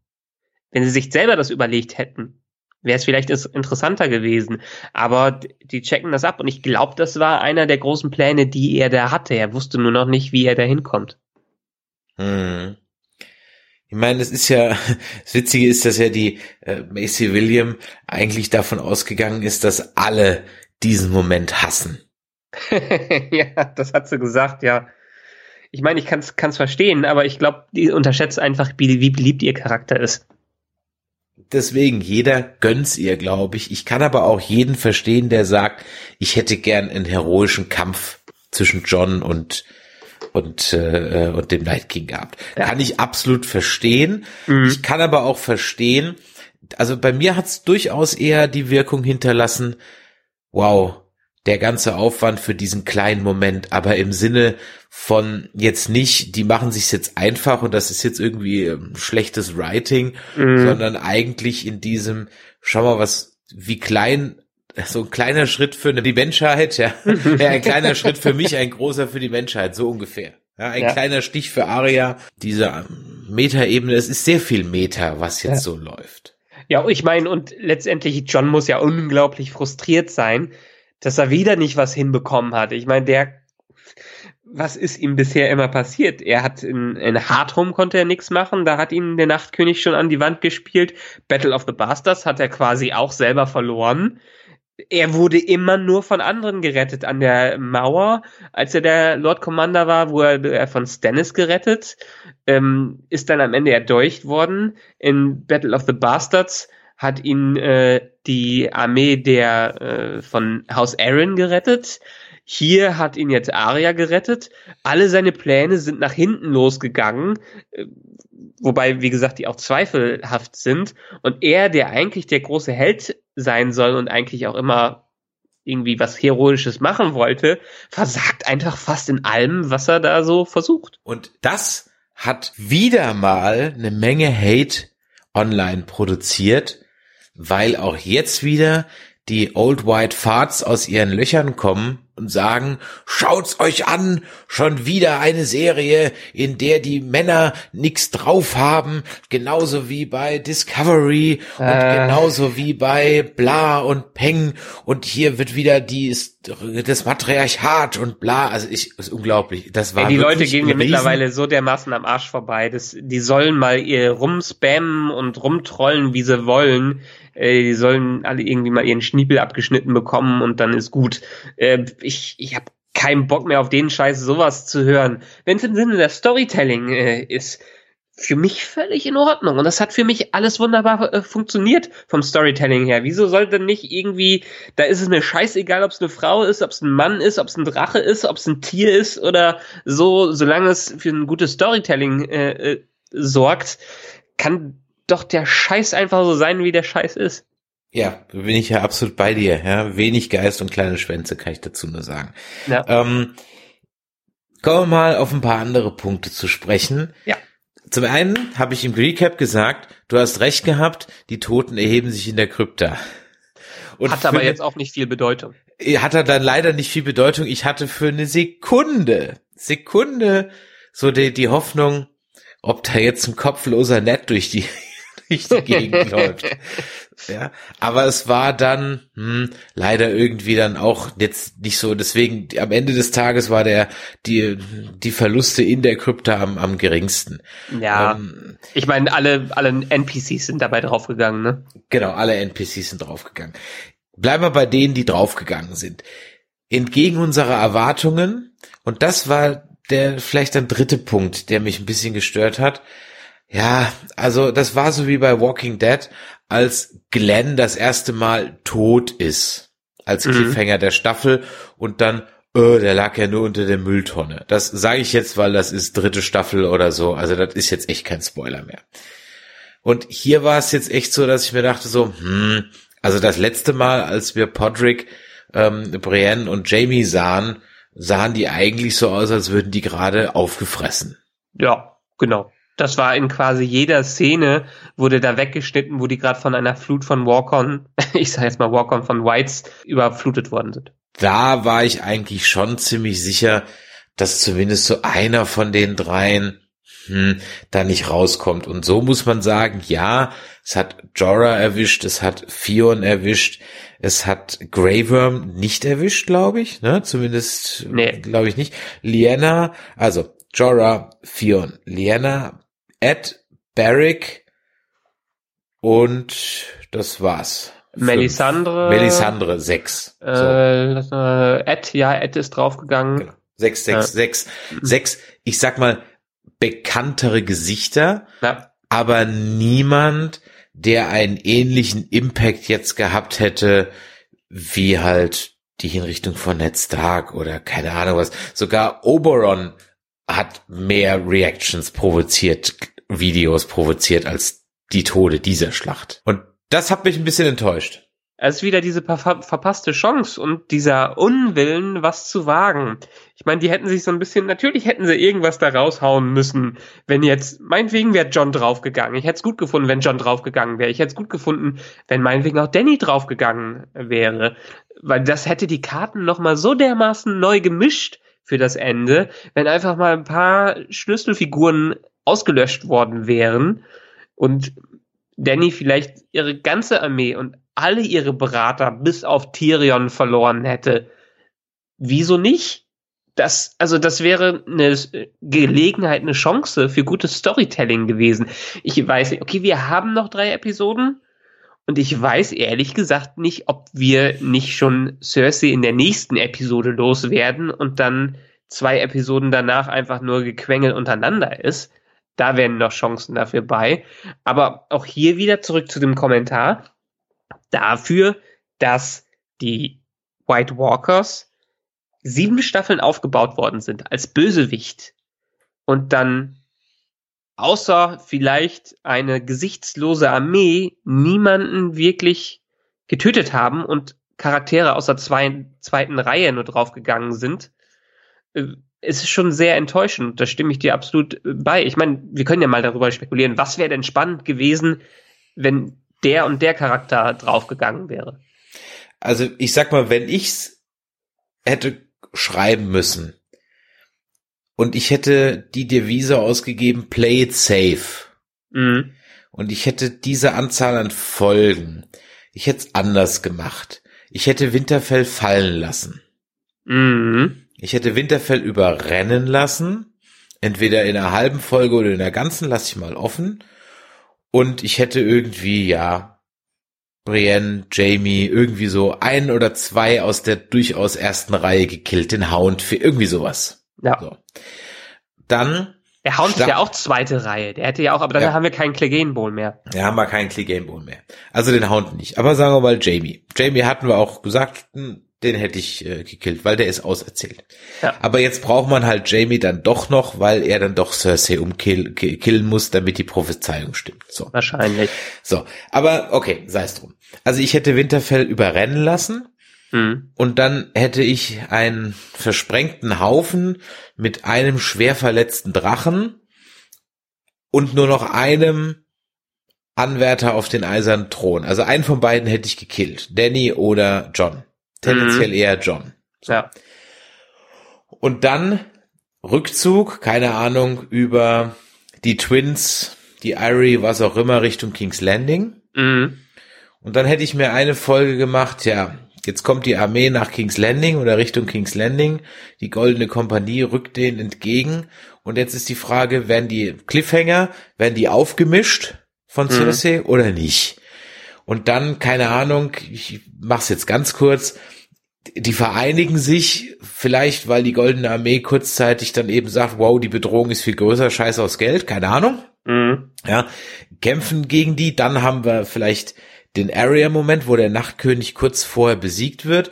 Speaker 4: Wenn sie sich selber das überlegt hätten, wäre es vielleicht interessanter gewesen. Aber die checken das ab und ich glaube, das war einer der großen Pläne, die er da hatte. Er wusste nur noch nicht, wie er da hinkommt.
Speaker 3: Hm. Ich meine, es ist ja, das Witzige ist, dass ja die äh, Macy William eigentlich davon ausgegangen ist, dass alle diesen Moment hassen. *laughs*
Speaker 4: ja, das hat sie gesagt, ja. Ich meine, ich kann es verstehen, aber ich glaube, die unterschätzt einfach, wie, wie beliebt ihr Charakter ist.
Speaker 3: Deswegen, jeder gönnt's ihr, glaube ich. Ich kann aber auch jeden verstehen, der sagt, ich hätte gern einen heroischen Kampf zwischen John und und äh, und dem Night King gehabt. Ja. Kann ich absolut verstehen. Mhm. Ich kann aber auch verstehen, also bei mir hat's durchaus eher die Wirkung hinterlassen, wow, der ganze Aufwand für diesen kleinen Moment, aber im Sinne von jetzt nicht, die machen sich's jetzt einfach und das ist jetzt irgendwie ähm, schlechtes Writing, mhm. sondern eigentlich in diesem, schau mal, was, wie klein, so ein kleiner Schritt für die Menschheit, ja, *laughs* ja ein kleiner Schritt für mich, ein großer für die Menschheit, so ungefähr. Ja, ein ja. kleiner Stich für Aria, diese ähm, Metaebene, es ist sehr viel Meta, was jetzt ja. so läuft.
Speaker 4: Ja, ich meine, und letztendlich, John muss ja unglaublich frustriert sein, dass er wieder nicht was hinbekommen hat. Ich meine, der, was ist ihm bisher immer passiert? Er hat in, in Hard Home konnte er nichts machen, da hat ihn der Nachtkönig schon an die Wand gespielt. Battle of the Bastards hat er quasi auch selber verloren. Er wurde immer nur von anderen gerettet an der Mauer, als er der Lord Commander war, wurde er von Stannis gerettet, ähm, ist dann am Ende erdolcht worden. In Battle of the Bastards hat ihn äh, die Armee der äh, von Haus Aaron gerettet. Hier hat ihn jetzt Arya gerettet. Alle seine Pläne sind nach hinten losgegangen, äh, wobei, wie gesagt, die auch zweifelhaft sind. Und er, der eigentlich der große Held sein soll und eigentlich auch immer irgendwie was Heroisches machen wollte, versagt einfach fast in allem, was er da so versucht.
Speaker 3: Und das hat wieder mal eine Menge Hate online produziert, weil auch jetzt wieder die Old White Farts aus ihren Löchern kommen und sagen, schaut's euch an, schon wieder eine Serie, in der die Männer nix drauf haben, genauso wie bei Discovery äh. und genauso wie bei Bla und Peng. Und hier wird wieder die, das Matriarchat und bla, also ich, ist unglaublich, das war
Speaker 4: Ey, Die Leute gehen mir mittlerweile so dermaßen am Arsch vorbei, das, die sollen mal ihr rumspammen und rumtrollen, wie sie wollen, äh, die sollen alle irgendwie mal ihren Schniepel abgeschnitten bekommen und dann ist gut. Äh, ich ich habe keinen Bock mehr auf den Scheiß, sowas zu hören. Wenn es im Sinne der Storytelling äh, ist, für mich völlig in Ordnung. Und das hat für mich alles wunderbar äh, funktioniert vom Storytelling her. Wieso sollte nicht irgendwie, da ist es mir scheißegal, ob es eine Frau ist, ob es ein Mann ist, ob es ein Drache ist, ob es ein Tier ist oder so, solange es für ein gutes Storytelling äh, äh, sorgt, kann doch der Scheiß einfach so sein, wie der Scheiß ist.
Speaker 3: Ja, bin ich ja absolut bei dir. Ja, wenig Geist und kleine Schwänze kann ich dazu nur sagen. Ja. Ähm, kommen wir mal auf ein paar andere Punkte zu sprechen.
Speaker 4: Ja.
Speaker 3: Zum einen habe ich im Recap gesagt, du hast recht gehabt, die Toten erheben sich in der Krypta.
Speaker 4: Und hat aber jetzt auch nicht viel Bedeutung.
Speaker 3: Hat er dann leider nicht viel Bedeutung. Ich hatte für eine Sekunde, Sekunde so die, die Hoffnung, ob da jetzt ein kopfloser Nett durch die durch die Gegend *laughs* läuft. Ja, aber es war dann hm, leider irgendwie dann auch jetzt nicht so. Deswegen am Ende des Tages war der die die Verluste in der Krypta am, am geringsten.
Speaker 4: Ja, ähm, ich meine alle alle NPCs sind dabei draufgegangen, ne?
Speaker 3: Genau, alle NPCs sind draufgegangen. Bleiben wir bei denen, die draufgegangen sind. Entgegen unserer Erwartungen und das war der vielleicht ein dritte Punkt, der mich ein bisschen gestört hat ja, also das war so wie bei Walking Dead, als Glenn das erste Mal tot ist, als mhm. Cliffhanger der Staffel und dann, oh, der lag ja nur unter der Mülltonne. Das sage ich jetzt, weil das ist dritte Staffel oder so, also das ist jetzt echt kein Spoiler mehr. Und hier war es jetzt echt so, dass ich mir dachte so, hm, also das letzte Mal, als wir Podrick, ähm, Brienne und Jamie sahen, sahen die eigentlich so aus, als würden die gerade aufgefressen.
Speaker 4: Ja, genau. Das war in quasi jeder Szene, wurde da weggeschnitten, wo die gerade von einer Flut von Walkon, *laughs* ich sag jetzt mal Walkon von Whites, überflutet worden sind.
Speaker 3: da war ich eigentlich schon ziemlich sicher, dass zumindest so einer von den dreien hm, da nicht rauskommt. Und so muss man sagen, ja, es hat Jorah erwischt, es hat Fion erwischt, es hat Grey Worm nicht erwischt, glaube ich, ne? Zumindest
Speaker 4: Nee.
Speaker 3: glaube ich nicht. Liana, also Jorah, Fion, Liana, Ed, Barrick und das war's.
Speaker 4: Melisandre.
Speaker 3: Melisandre, sechs. So.
Speaker 4: Äh, mal, Ed, ja, Ed ist draufgegangen.
Speaker 3: Genau. Sechs, sechs,
Speaker 4: Ja.
Speaker 3: sechs, sechs, ich sag mal, bekanntere Gesichter,
Speaker 4: Ja,
Speaker 3: aber niemand, der einen ähnlichen Impact jetzt gehabt hätte, wie halt die Hinrichtung von Ned Stark oder keine Ahnung was. Sogar Oberon hat mehr Reactions provoziert, Videos provoziert als die Tode dieser Schlacht. Und das hat mich ein bisschen enttäuscht.
Speaker 4: Es ist wieder diese ver verpasste Chance und dieser Unwillen, was zu wagen. Ich meine, die hätten sich so ein bisschen, natürlich hätten sie irgendwas da raushauen müssen, wenn jetzt, meinetwegen wäre John draufgegangen. Ich hätte es gut gefunden, wenn John draufgegangen wäre. Ich hätte es gut gefunden, wenn meinetwegen auch Danny draufgegangen wäre. Weil das hätte die Karten nochmal so dermaßen neu gemischt für das Ende, wenn einfach mal ein paar Schlüsselfiguren ausgelöscht worden wären und Danny vielleicht ihre ganze Armee und alle ihre Berater bis auf Tyrion verloren hätte. Wieso nicht? Das, also das wäre eine Gelegenheit, eine Chance für gutes Storytelling gewesen. Ich weiß, nicht, okay, wir haben noch drei Episoden und ich weiß ehrlich gesagt nicht, ob wir nicht schon Cersei in der nächsten Episode loswerden und dann zwei Episoden danach einfach nur Gequengel untereinander ist. Da wären noch Chancen dafür bei. Aber auch hier wieder zurück zu dem Kommentar dafür, dass die White Walkers sieben Staffeln aufgebaut worden sind als Bösewicht und dann außer vielleicht eine gesichtslose Armee niemanden wirklich getötet haben und Charaktere aus der zwei, zweiten Reihe nur draufgegangen sind, äh, es ist schon sehr enttäuschend. Da stimme ich dir absolut äh, bei. Ich meine, wir können ja mal darüber spekulieren, was wäre denn spannend gewesen, wenn der und der Charakter draufgegangen wäre.
Speaker 3: Also ich sag mal, wenn ich's hätte schreiben müssen und ich hätte die Devise ausgegeben, play it safe
Speaker 4: Mhm.
Speaker 3: und ich hätte diese Anzahl an Folgen, ich hätte es anders gemacht. Ich hätte Winterfell fallen lassen.
Speaker 4: Mhm.
Speaker 3: Ich hätte Winterfell überrennen lassen, entweder in einer halben Folge oder in der ganzen, lasse ich mal offen. Und ich hätte irgendwie, ja, Brienne, Jamie, irgendwie so ein oder zwei aus der durchaus ersten Reihe gekillt, den Hound, für irgendwie sowas.
Speaker 4: Ja.
Speaker 3: So. Dann,
Speaker 4: Der Hound ist ja auch zweite Reihe. Der hätte ja auch, aber dann
Speaker 3: Ja.
Speaker 4: haben wir keinen Clegane Bowl mehr.
Speaker 3: ja, haben wir keinen Bone mehr. Also den Hound nicht. Aber sagen wir mal Jamie. Jamie hatten wir auch gesagt, hm, den hätte ich äh, gekillt, weil der ist auserzählt.
Speaker 4: Ja.
Speaker 3: Aber jetzt braucht man halt Jamie dann doch noch, weil er dann doch Cersei umkillen killen muss, damit die Prophezeiung stimmt. So.
Speaker 4: Wahrscheinlich.
Speaker 3: So. Aber okay, sei es drum. Also ich hätte Winterfell überrennen lassen
Speaker 4: Mhm.
Speaker 3: und dann hätte ich einen versprengten Haufen mit einem schwer verletzten Drachen und nur noch einem Anwärter auf den eisernen Thron. Also einen von beiden hätte ich gekillt. Danny oder John. Tendenziell eher John.
Speaker 4: Ja.
Speaker 3: Und dann Rückzug, keine Ahnung, über die Twins, die Irie, was auch immer, Richtung King's Landing.
Speaker 4: Mhm.
Speaker 3: Und dann hätte ich mir eine Folge gemacht, ja, jetzt kommt die Armee nach King's Landing oder Richtung King's Landing, die Goldene Kompanie rückt denen entgegen und jetzt ist die Frage, werden die Cliffhanger, werden die aufgemischt von Cersei oder nicht? Und dann, keine Ahnung, ich mach's jetzt ganz kurz, die vereinigen sich, vielleicht weil die Goldene Armee kurzzeitig dann eben sagt, wow, die Bedrohung ist viel größer, scheiß aufs Geld, keine Ahnung
Speaker 4: Mhm.
Speaker 3: ja, kämpfen gegen die. Dann haben wir vielleicht den Area-Moment, wo der Nachtkönig kurz vorher besiegt wird.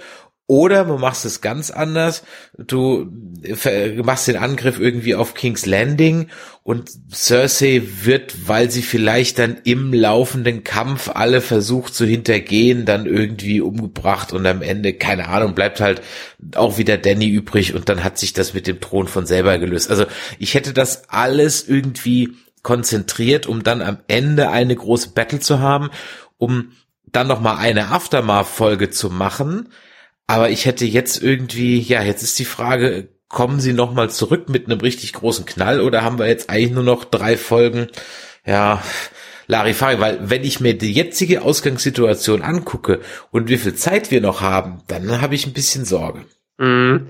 Speaker 3: Oder du machst es ganz anders. Du ver- machst den Angriff irgendwie auf King's Landing und Cersei wird, weil sie vielleicht dann im laufenden Kampf alle versucht zu hintergehen, dann irgendwie umgebracht und am Ende, keine Ahnung, bleibt halt auch wieder Danny übrig und dann hat sich das mit dem Thron von selber gelöst. Also ich hätte das alles irgendwie konzentriert, um dann am Ende eine große Battle zu haben, um dann noch mal eine Aftermath-Folge zu machen, Aber ich hätte jetzt irgendwie, ja, jetzt ist die Frage, kommen sie nochmal zurück mit einem richtig großen Knall oder haben wir jetzt eigentlich nur noch drei Folgen? Ja, Larifari, weil wenn ich mir die jetzige Ausgangssituation angucke und wie viel Zeit wir noch haben, dann habe ich ein bisschen Sorge.
Speaker 4: Mhm.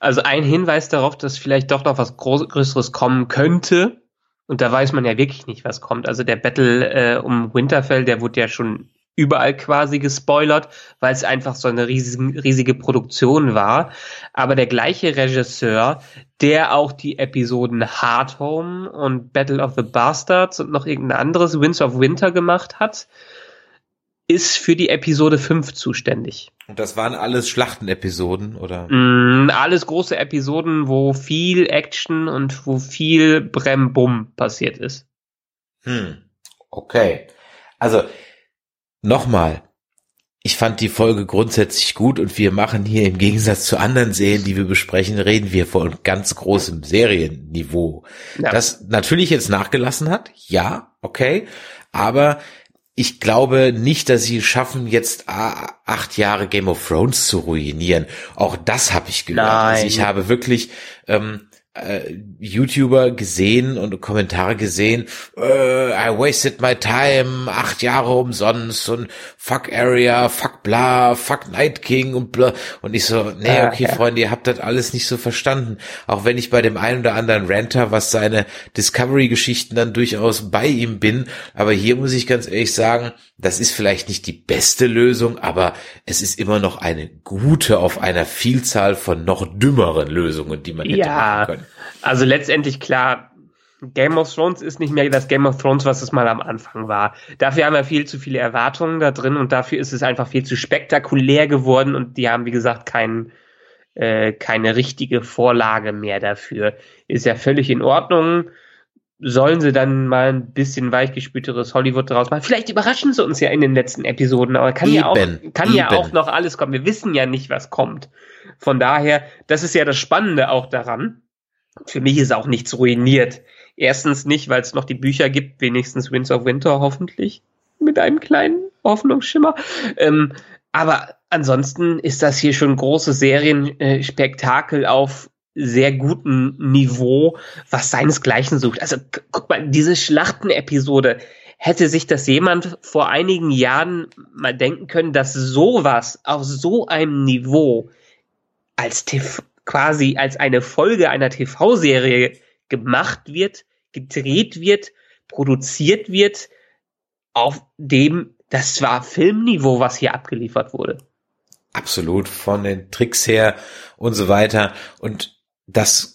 Speaker 4: Also ein Hinweis darauf, dass vielleicht doch noch was Größeres kommen könnte. Und da weiß man ja wirklich nicht, was kommt. Also der Battle äh, um Winterfell, der wurde ja schon überall quasi gespoilert, weil es einfach so eine riesige, riesige Produktion war. Aber der gleiche Regisseur, der auch die Episoden Hard Home und Battle of the Bastards und noch irgendein anderes Winds of Winter gemacht hat, ist für die Episode 5 zuständig.
Speaker 3: Und das waren alles Schlachtenepisoden, oder?
Speaker 4: Mm, alles große Episoden, wo viel Action und wo viel Brembum passiert ist.
Speaker 3: Hm. Okay. Also, nochmal. Ich fand die Folge grundsätzlich gut und wir machen hier im Gegensatz zu anderen Serien, die wir besprechen, reden wir von ganz großem Serienniveau. Ja. Das natürlich jetzt nachgelassen hat, ja, okay, aber ich glaube nicht, dass sie schaffen, jetzt acht Jahre Game of Thrones zu ruinieren. Auch das habe ich gehört. Nein. Also ich habe wirklich ähm, äh, YouTuber gesehen und Kommentare gesehen, äh, I wasted my time, acht Jahre umsonst und fuck Area, fuck bla, fuck Night King und bla. Und ich so, nee, ah, okay. Freunde, ihr habt das alles nicht so verstanden. Auch wenn ich bei dem einen oder anderen Ranter, was seine Discovery-Geschichten dann durchaus bei ihm bin. Aber hier muss ich ganz ehrlich sagen, das ist vielleicht nicht die beste Lösung, aber es ist immer noch eine gute auf einer Vielzahl von noch dümmeren Lösungen, die man hätte ja, machen können.
Speaker 4: Also letztendlich klar, Game of Thrones ist nicht mehr das Game of Thrones, was es mal am Anfang war. Dafür haben wir viel zu viele Erwartungen da drin und dafür ist es einfach viel zu spektakulär geworden und die haben, wie gesagt, kein, äh, keine richtige Vorlage mehr dafür. Ist ja völlig in Ordnung sollen sie dann mal ein bisschen weichgespülteres Hollywood draus machen. Vielleicht überraschen sie uns ja in den letzten Episoden, aber kann, eben, ja, auch, kann ja auch noch alles kommen. Wir wissen ja nicht, was kommt. Von daher, das ist ja das Spannende auch daran. Für mich ist auch nichts ruiniert. Erstens nicht, weil es noch die Bücher gibt, wenigstens Winds of Winter hoffentlich, mit einem kleinen Hoffnungsschimmer. Ähm, aber ansonsten ist das hier schon große Serienspektakel auf sehr guten Niveau, was seinesgleichen sucht. Also guck mal, diese Schlachtenepisode, hätte sich das jemand vor einigen Jahren mal denken können, dass sowas auf so einem Niveau als TV, quasi als eine Folge einer TV-Serie gemacht wird, gedreht wird, produziert wird, auf dem, das war Filmniveau, was hier abgeliefert wurde.
Speaker 3: Absolut, von den Tricks her und so weiter. Und das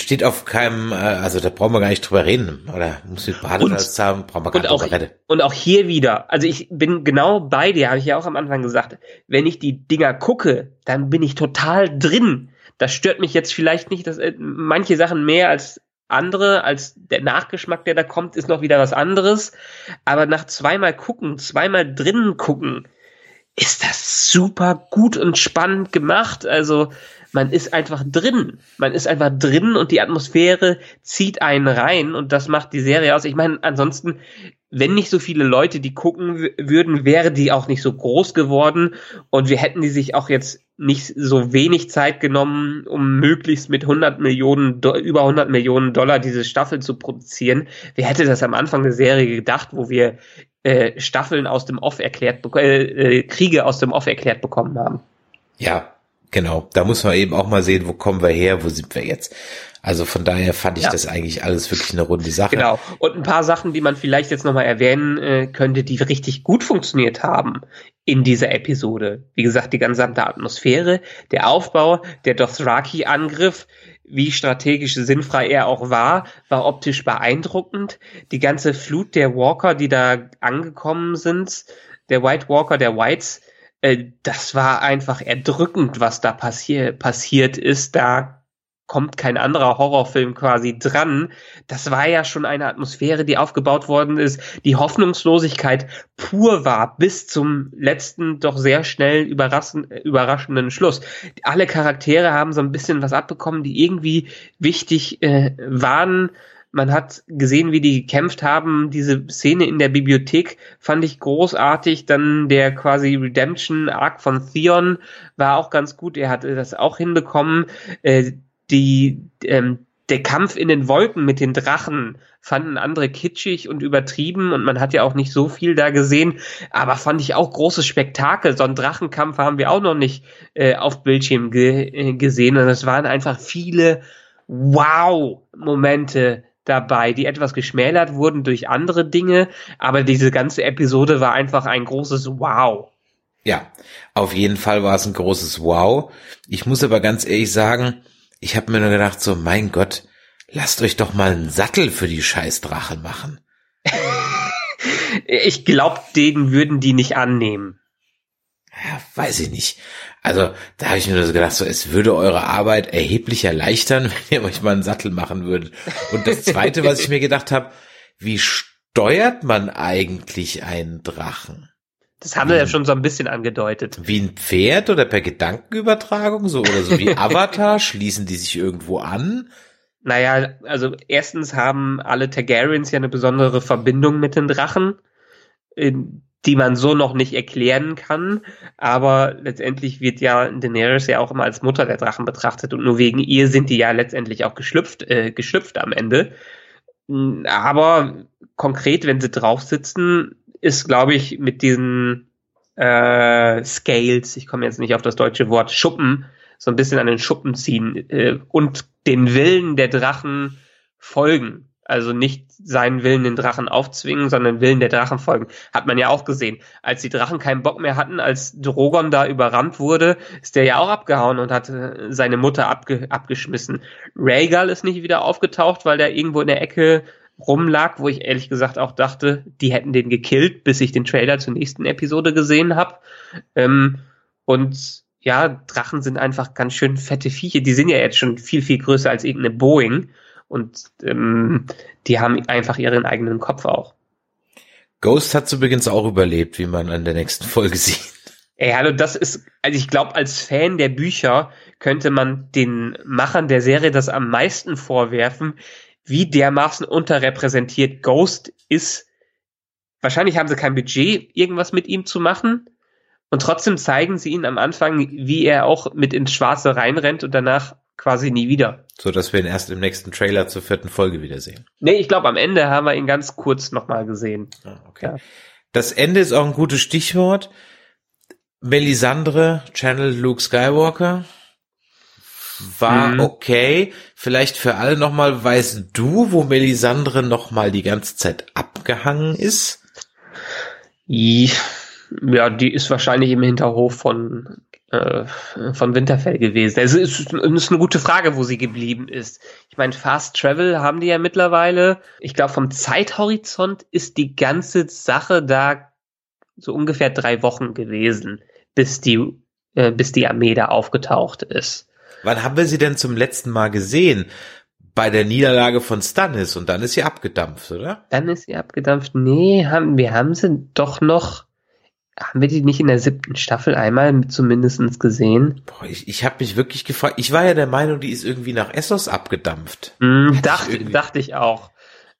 Speaker 3: steht auf keinem, äh, also da brauchen wir gar nicht drüber reden, oder muss mit Badesalz haben, brauchen wir gar nicht
Speaker 4: drüber reden. Und auch hier wieder, also ich bin genau bei dir, habe ich ja auch am Anfang gesagt, wenn ich die Dinger gucke, dann bin ich total drin. Das stört mich jetzt vielleicht nicht, dass äh, manche Sachen mehr als andere, als der Nachgeschmack, der da kommt, ist noch wieder was anderes. Aber nach zweimal gucken, zweimal drinnen gucken, ist das super gut und spannend gemacht. Also man ist einfach drin. Man ist einfach drin und die Atmosphäre zieht einen rein und das macht die Serie aus. Ich meine, ansonsten, wenn nicht so viele Leute die gucken würden, wäre die auch nicht so groß geworden und wir hätten die sich auch jetzt nicht so wenig Zeit genommen, um möglichst mit 100 Millionen, über 100 Millionen Dollar diese Staffel zu produzieren. Wer hätte das am Anfang der Serie gedacht, wo wir äh, Staffeln aus dem Off erklärt, äh, äh, Kriege aus dem Off erklärt bekommen haben?
Speaker 3: Ja, Genau, da muss man eben auch mal sehen, wo kommen wir her, wo sind wir jetzt. Also von daher fand ich ja. das eigentlich alles wirklich eine runde Sache.
Speaker 4: Genau. Und ein paar Sachen, die man vielleicht jetzt nochmal erwähnen äh, könnte, die richtig gut funktioniert haben in dieser Episode. Wie gesagt, die gesamte Atmosphäre, der Aufbau, der Dothraki-Angriff, wie strategisch sinnfrei er auch war, war optisch beeindruckend. Die ganze Flut der Walker, die da angekommen sind, der White Walker, der Whites, äh, das war einfach erdrückend, was da passier passiert ist. Da kommt kein anderer Horrorfilm quasi dran. Das war ja schon eine Atmosphäre, die aufgebaut worden ist, die Hoffnungslosigkeit pur war bis zum letzten doch sehr schnell überraschenden Schluss. Alle Charaktere haben so ein bisschen was abbekommen, die irgendwie wichtig äh, waren Man hat gesehen, wie die gekämpft haben. Diese Szene in der Bibliothek fand ich großartig. Dann der quasi Redemption Arc von Theon war auch ganz gut. Er hatte das auch hinbekommen. Äh, die, ähm, der Kampf in den Wolken mit den Drachen fanden andere kitschig und übertrieben und man hat ja auch nicht so viel da gesehen, aber fand ich auch großes Spektakel. So einen Drachenkampf haben wir auch noch nicht äh, auf Bildschirm ge äh, gesehen und es waren einfach viele Wow-Momente dabei, die etwas geschmälert wurden durch andere Dinge, aber diese ganze Episode war einfach ein großes Wow.
Speaker 3: Ja, auf jeden Fall war es ein großes Wow. Ich muss aber ganz ehrlich sagen, ich habe mir nur gedacht, so mein Gott, lasst euch doch mal einen Sattel für die Scheißdrache machen. *laughs*
Speaker 4: ich glaube, den würden die nicht annehmen.
Speaker 3: Ja, weiß ich nicht. Also da habe ich mir nur so gedacht, so es würde eure Arbeit erheblich erleichtern, *laughs* wenn ihr euch mal einen Sattel machen würdet. Und das Zweite, was ich mir gedacht habe, wie steuert man eigentlich einen Drachen?
Speaker 4: Das haben wir ja schon so ein bisschen angedeutet.
Speaker 3: Wie ein Pferd oder per Gedankenübertragung so oder so wie *laughs* Avatar schließen die sich irgendwo an?
Speaker 4: Naja, also erstens haben alle Targaryens ja eine besondere Verbindung mit den Drachen, die man so noch nicht erklären kann. Aber letztendlich wird ja Daenerys ja auch immer als Mutter der Drachen betrachtet und nur wegen ihr sind die ja letztendlich auch geschlüpft, äh, geschlüpft am Ende. Aber konkret, wenn sie drauf sitzen, ist, glaube ich, mit diesen äh, Scales, ich komme jetzt nicht auf das deutsche Wort, Schuppen, so ein bisschen an den Schuppen ziehen äh, und den Willen der Drachen folgen. Also nicht seinen Willen den Drachen aufzwingen, sondern Willen der Drachen folgen. Hat man ja auch gesehen. Als die Drachen keinen Bock mehr hatten, als Drogon da überrannt wurde, ist der ja auch abgehauen und hat äh, seine Mutter abge abgeschmissen. Rhaegal ist nicht wieder aufgetaucht, weil der irgendwo in der Ecke rumlag, wo ich ehrlich gesagt auch dachte, die hätten den gekillt, bis ich den Trailer zur nächsten Episode gesehen habe. Ähm, und ja, Drachen sind einfach ganz schön fette Viecher. Die sind ja jetzt schon viel, viel größer als irgendeine Boeing. Und ähm, die haben einfach ihren eigenen Kopf auch.
Speaker 3: Ghost hat übrigens auch überlebt, wie man an der nächsten *laughs* Folge sieht.
Speaker 4: Ey, hallo, das ist, also ich glaube, als Fan der Bücher könnte man den Machern der Serie das am meisten vorwerfen, wie dermaßen unterrepräsentiert Ghost ist. Wahrscheinlich haben sie kein Budget, irgendwas mit ihm zu machen. Und trotzdem zeigen sie ihn am Anfang, wie er auch mit ins Schwarze reinrennt und danach quasi nie wieder.
Speaker 3: So dass wir ihn erst im nächsten Trailer zur vierten Folge wiedersehen.
Speaker 4: Nee, ich glaube, am Ende haben wir ihn ganz kurz nochmal gesehen.
Speaker 3: Ah, okay. Ja. Das Ende ist auch ein gutes Stichwort. Melisandre, Channel Luke Skywalker war mhm. okay. Vielleicht für alle nochmal, weißt du, wo Melisandre nochmal die ganze Zeit abgehangen ist?
Speaker 4: Ja, die ist wahrscheinlich im Hinterhof von, äh, von Winterfell gewesen. Es ist, ist eine gute Frage, wo sie geblieben ist. Ich meine, Fast Travel haben die ja mittlerweile. Ich glaube, vom Zeithorizont ist die ganze Sache da so ungefähr drei Wochen gewesen, bis die, äh, bis die Armee da aufgetaucht ist.
Speaker 3: Wann haben wir sie denn zum letzten Mal gesehen? Bei der Niederlage von Stannis und dann ist sie abgedampft, oder?
Speaker 4: Dann ist sie abgedampft. Nee, haben, wir haben sie doch noch. Haben wir die nicht in der siebten Staffel einmal zumindest gesehen?
Speaker 3: Boah, ich, ich habe mich wirklich gefragt. Ich war ja der Meinung, die ist irgendwie nach Essos abgedampft. *laughs*
Speaker 4: Mm, dachte, ich dachte ich auch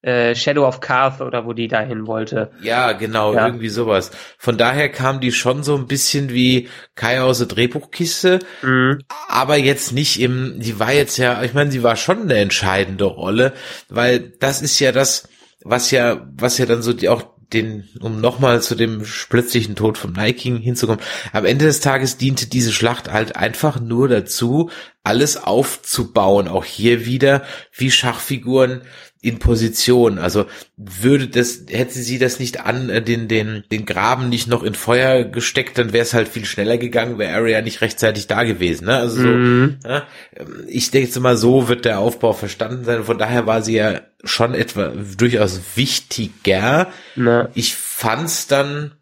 Speaker 4: äh, Shadow of Carth oder wo die dahin wollte.
Speaker 3: Ja, genau, ja. irgendwie sowas. Von daher kam die schon so ein bisschen wie Kai aus der Drehbuchkiste, mhm. aber jetzt nicht im, die war jetzt ja, ich meine, sie war schon eine entscheidende Rolle, weil das ist ja das, was ja, was ja dann so die auch den, um nochmal zu dem plötzlichen Tod Night King hinzukommen, am Ende des Tages diente diese Schlacht halt einfach nur dazu, alles aufzubauen. Auch hier wieder wie Schachfiguren in Position. Also würde das, hätte sie das nicht an, äh, den, den, den Graben nicht noch in Feuer gesteckt, dann wäre es halt viel schneller gegangen, wäre Arya nicht rechtzeitig da gewesen. Ne? Also so, mhm. ja, ähm, ich denke jetzt mal, so wird der Aufbau verstanden sein. Von daher war sie ja schon etwa durchaus wichtiger. Na. Ich fand's dann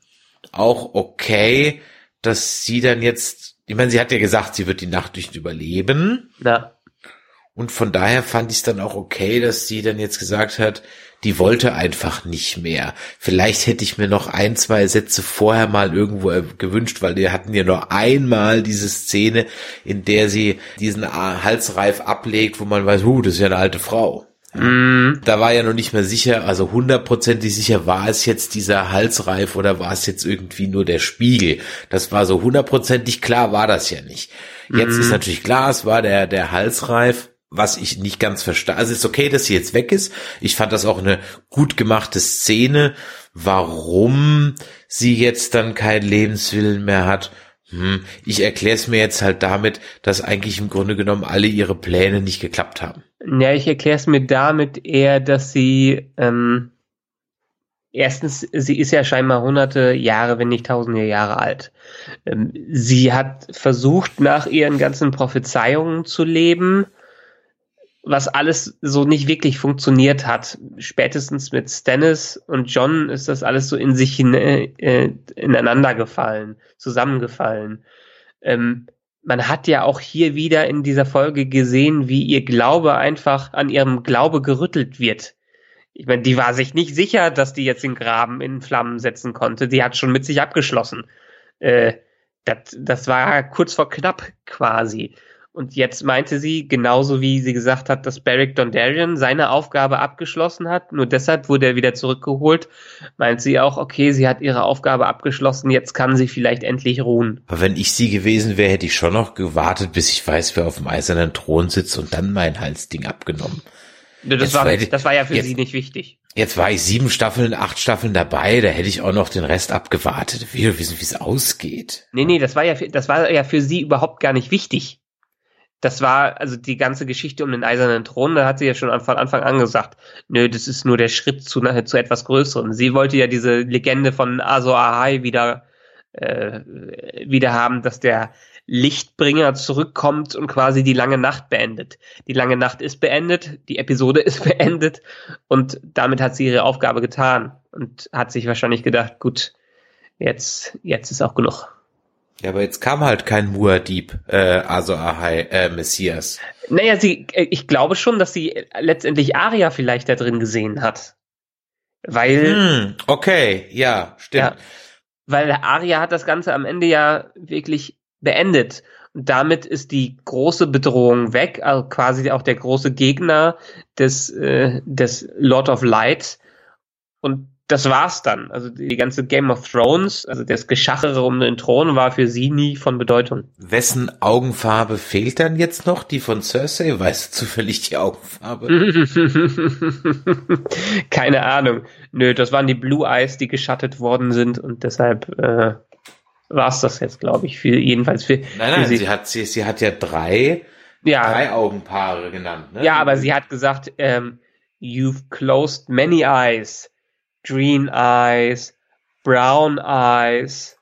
Speaker 3: auch okay, dass sie dann jetzt, ich meine, sie hat ja gesagt, sie wird die Nacht nicht überleben. Ja. Und von daher fand ich es dann auch okay, dass sie dann jetzt gesagt hat, die wollte einfach nicht mehr. Vielleicht hätte ich mir noch ein, zwei Sätze vorher mal irgendwo äh, gewünscht, weil wir hatten ja nur einmal diese Szene, in der sie diesen Halsreif ablegt, wo man weiß, huh, das ist ja eine alte Frau.
Speaker 4: Mhm.
Speaker 3: Da war ja noch nicht mehr sicher, also hundertprozentig sicher, war es jetzt dieser Halsreif oder war es jetzt irgendwie nur der Spiegel? Das war so hundertprozentig klar, war das ja nicht. Jetzt
Speaker 4: Mhm.
Speaker 3: ist natürlich klar, es war der, der Halsreif, was ich nicht ganz verstehe. Also es ist okay, dass sie jetzt weg ist. Ich fand das auch eine gut gemachte Szene. Warum sie jetzt dann keinen Lebenswillen mehr hat, hm, ich erkläre es mir jetzt halt damit, dass eigentlich im Grunde genommen alle ihre Pläne nicht geklappt haben.
Speaker 4: Ja, ich erkläre es mir damit eher, dass sie ähm, erstens, sie ist ja scheinbar hunderte Jahre, wenn nicht tausende Jahre alt. Ähm, sie hat versucht, nach ihren ganzen Prophezeiungen zu leben, was alles so nicht wirklich funktioniert hat. Spätestens mit Stannis und John ist das alles so in sich hin, äh, ineinander gefallen, zusammengefallen. Ähm, man hat ja auch hier wieder in dieser Folge gesehen, wie ihr Glaube einfach an ihrem Glaube gerüttelt wird. Ich meine, die war sich nicht sicher, dass die jetzt den Graben in Flammen setzen konnte. Die hat schon mit sich abgeschlossen. Äh, das, das war kurz vor knapp quasi. Und jetzt meinte sie, genauso wie sie gesagt hat, dass Beric Dondarrion seine Aufgabe abgeschlossen hat, nur deshalb wurde er wieder zurückgeholt, meint sie auch, okay, sie hat ihre Aufgabe abgeschlossen, jetzt kann sie vielleicht endlich ruhen.
Speaker 3: Aber wenn ich sie gewesen wäre, hätte ich schon noch gewartet, bis ich weiß, wer auf dem eisernen Thron sitzt und dann mein Halsding abgenommen.
Speaker 4: Das,
Speaker 3: Jetzt
Speaker 4: war, das war ja für
Speaker 3: jetzt-
Speaker 4: sie nicht wichtig.
Speaker 3: Jetzt war ich sieben Staffeln, acht Staffeln dabei, da hätte ich auch noch den Rest abgewartet. Will wissen, wie es ausgeht.
Speaker 4: Nee, nee, das war ja, das war ja für sie überhaupt gar nicht wichtig. Das war, also die ganze Geschichte um den eisernen Thron, da hat sie ja schon von Anfang an gesagt, nö, das ist nur der Schritt zu, zu etwas Größerem. Sie wollte ja diese Legende von Azor Ahai wieder, äh, wieder haben, dass der Lichtbringer zurückkommt und quasi die lange Nacht beendet. Die lange Nacht ist beendet, die Episode *laughs* ist beendet und damit hat sie ihre Aufgabe getan und hat sich wahrscheinlich gedacht, gut, jetzt, jetzt ist auch genug.
Speaker 3: Ja, aber jetzt kam halt kein Muad'Dib, äh, also Ahai, äh, Messias.
Speaker 4: Naja, sie, äh, ich glaube schon, dass sie letztendlich Aria vielleicht da drin gesehen hat. Weil,
Speaker 3: Hm, okay, ja, stimmt.
Speaker 4: ja, weil Aria hat das Ganze am Ende ja wirklich beendet. Und damit ist die große Bedrohung weg, also quasi auch der große Gegner des, äh, des Lord of Light. Und das war's dann. Also die ganze Game of Thrones, also das Geschachere um den Thron war für sie nie von Bedeutung.
Speaker 3: Wessen Augenfarbe fehlt dann jetzt noch? Die von Cersei? Weißt du zufällig die Augenfarbe? *laughs*
Speaker 4: Keine Ahnung. Nö, das waren die Blue Eyes, die geschattet worden sind und deshalb äh, war's das jetzt, glaube ich, für jedenfalls für,
Speaker 3: Nein,
Speaker 4: für
Speaker 3: nein,
Speaker 4: sie.
Speaker 3: sie hat, sie, sie hat ja drei,
Speaker 4: ja,
Speaker 3: drei Augenpaare genannt, ne?
Speaker 4: ja, aber sie hat gesagt, ähm, you've closed many eyes, green eyes, brown eyes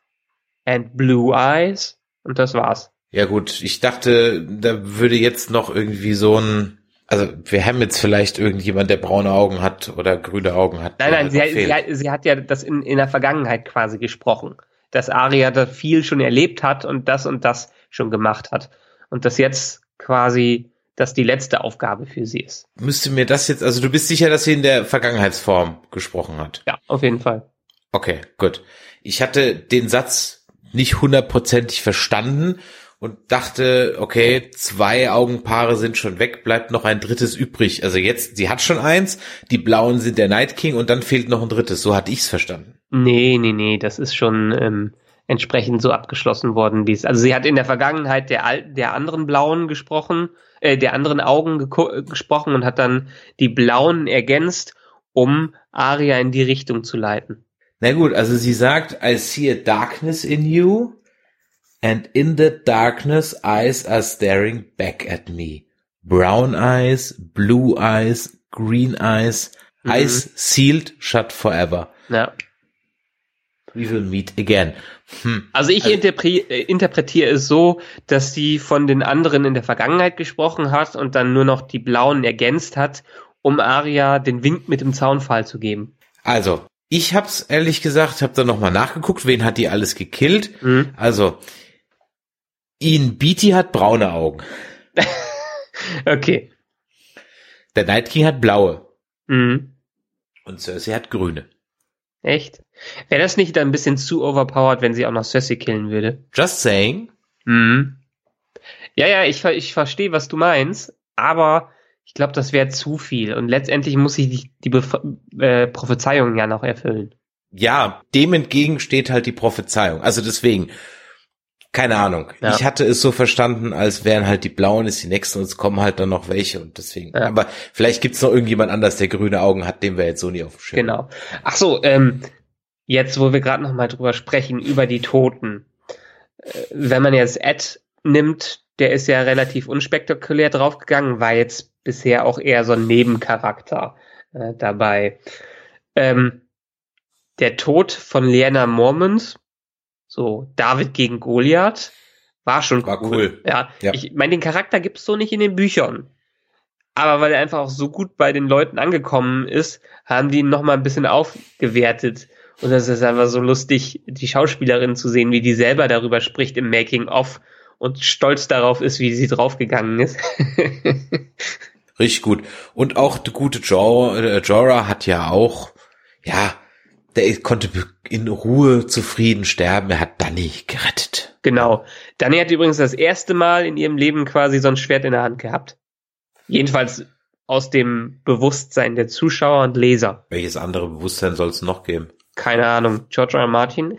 Speaker 4: and blue eyes und das war's.
Speaker 3: Ja gut, ich dachte, da würde jetzt noch irgendwie so ein, also wir haben jetzt vielleicht irgendjemand, der braune Augen hat oder grüne Augen hat.
Speaker 4: Nein, nein, sie, hat- sie, hat, sie hat ja das in, in der Vergangenheit quasi gesprochen, dass Aria da viel schon erlebt hat und das und das schon gemacht hat. Und dass jetzt quasi das die letzte Aufgabe für sie ist.
Speaker 3: Müsste mir das jetzt, also du bist sicher, dass sie in der Vergangenheitsform gesprochen hat?
Speaker 4: Ja, auf jeden Fall.
Speaker 3: Okay, gut. Ich hatte den Satz nicht hundertprozentig verstanden und dachte, okay, zwei Augenpaare sind schon weg, bleibt noch ein drittes übrig. Also jetzt, sie hat schon eins, die blauen sind der Night King und dann fehlt noch ein drittes. So hatte ich's verstanden.
Speaker 4: Nee, nee, nee, das ist schon ähm, entsprechend so abgeschlossen worden, wie es. Also sie hat in der Vergangenheit der der anderen Blauen gesprochen, äh, der anderen Augen äh, gesprochen und hat dann die Blauen ergänzt, um Aria in die Richtung zu leiten.
Speaker 3: Na gut, also sie sagt, I see a darkness in you and in the darkness eyes are staring back at me. Brown eyes, blue eyes, green eyes,
Speaker 4: Mhm.
Speaker 3: eyes sealed, shut forever.
Speaker 4: Ja.
Speaker 3: We will meet again. Hm.
Speaker 4: Also ich
Speaker 3: Also-
Speaker 4: äh, interpretiere es so, dass sie von den anderen in der Vergangenheit gesprochen hat und dann nur noch die Blauen ergänzt hat, um Aria den Wink mit dem Zaunpfahl zu geben.
Speaker 3: Also, ich hab's ehrlich gesagt, hab dann nochmal nachgeguckt, wen hat die alles gekillt.
Speaker 4: Mhm.
Speaker 3: Also, Ian Beatty hat braune Augen. *laughs*
Speaker 4: Okay.
Speaker 3: Der Night King hat blaue.
Speaker 4: Mhm.
Speaker 3: Und Cersei hat grüne.
Speaker 4: Echt? Wäre das nicht dann ein bisschen zu overpowered, wenn sie auch noch Cersei killen würde?
Speaker 3: Just saying.
Speaker 4: Mhm. Ja, ja, ich, ich verstehe, was du meinst, aber Ich glaube, das wäre zu viel. Und letztendlich muss ich die, die äh, Prophezeiung ja noch erfüllen.
Speaker 3: Ja, dem entgegen steht halt die Prophezeiung. Also deswegen, keine Ahnung.
Speaker 4: Ja.
Speaker 3: Ich hatte es so verstanden, als wären halt die Blauen ist die nächsten und es kommen halt dann noch welche und deswegen.
Speaker 4: Ja.
Speaker 3: Aber vielleicht gibt's noch irgendjemand anders, der grüne Augen hat, den wir jetzt so nie auf dem Schirm.
Speaker 4: Genau. Ach so, ähm, jetzt, wo wir gerade noch mal drüber sprechen, über die Toten. Äh, wenn man jetzt Ed nimmt, der ist ja relativ unspektakulär draufgegangen, war jetzt bisher auch eher so ein Nebencharakter äh, dabei. Ähm, der Tod von Lena Mormont, so David gegen Goliath, war schon
Speaker 3: War cool.
Speaker 4: Ja,
Speaker 3: Ja.
Speaker 4: ich meine, den Charakter gibt's so nicht in den Büchern. Aber weil er einfach auch so gut bei den Leuten angekommen ist, haben die ihn noch mal ein bisschen aufgewertet. Und das ist einfach so lustig, die Schauspielerin zu sehen, wie die selber darüber spricht im Making-of und stolz darauf ist, wie sie draufgegangen ist. *laughs*
Speaker 3: Richtig gut. Und auch der gute äh, Jorah hat ja auch, ja, der konnte in Ruhe zufrieden sterben. Er hat Danny gerettet.
Speaker 4: genau. Dani hat übrigens das erste Mal in ihrem Leben quasi so ein Schwert in der Hand gehabt. Jedenfalls aus dem Bewusstsein der Zuschauer und Leser.
Speaker 3: Welches andere Bewusstsein soll es noch geben?
Speaker 4: Keine Ahnung. George R. Martin?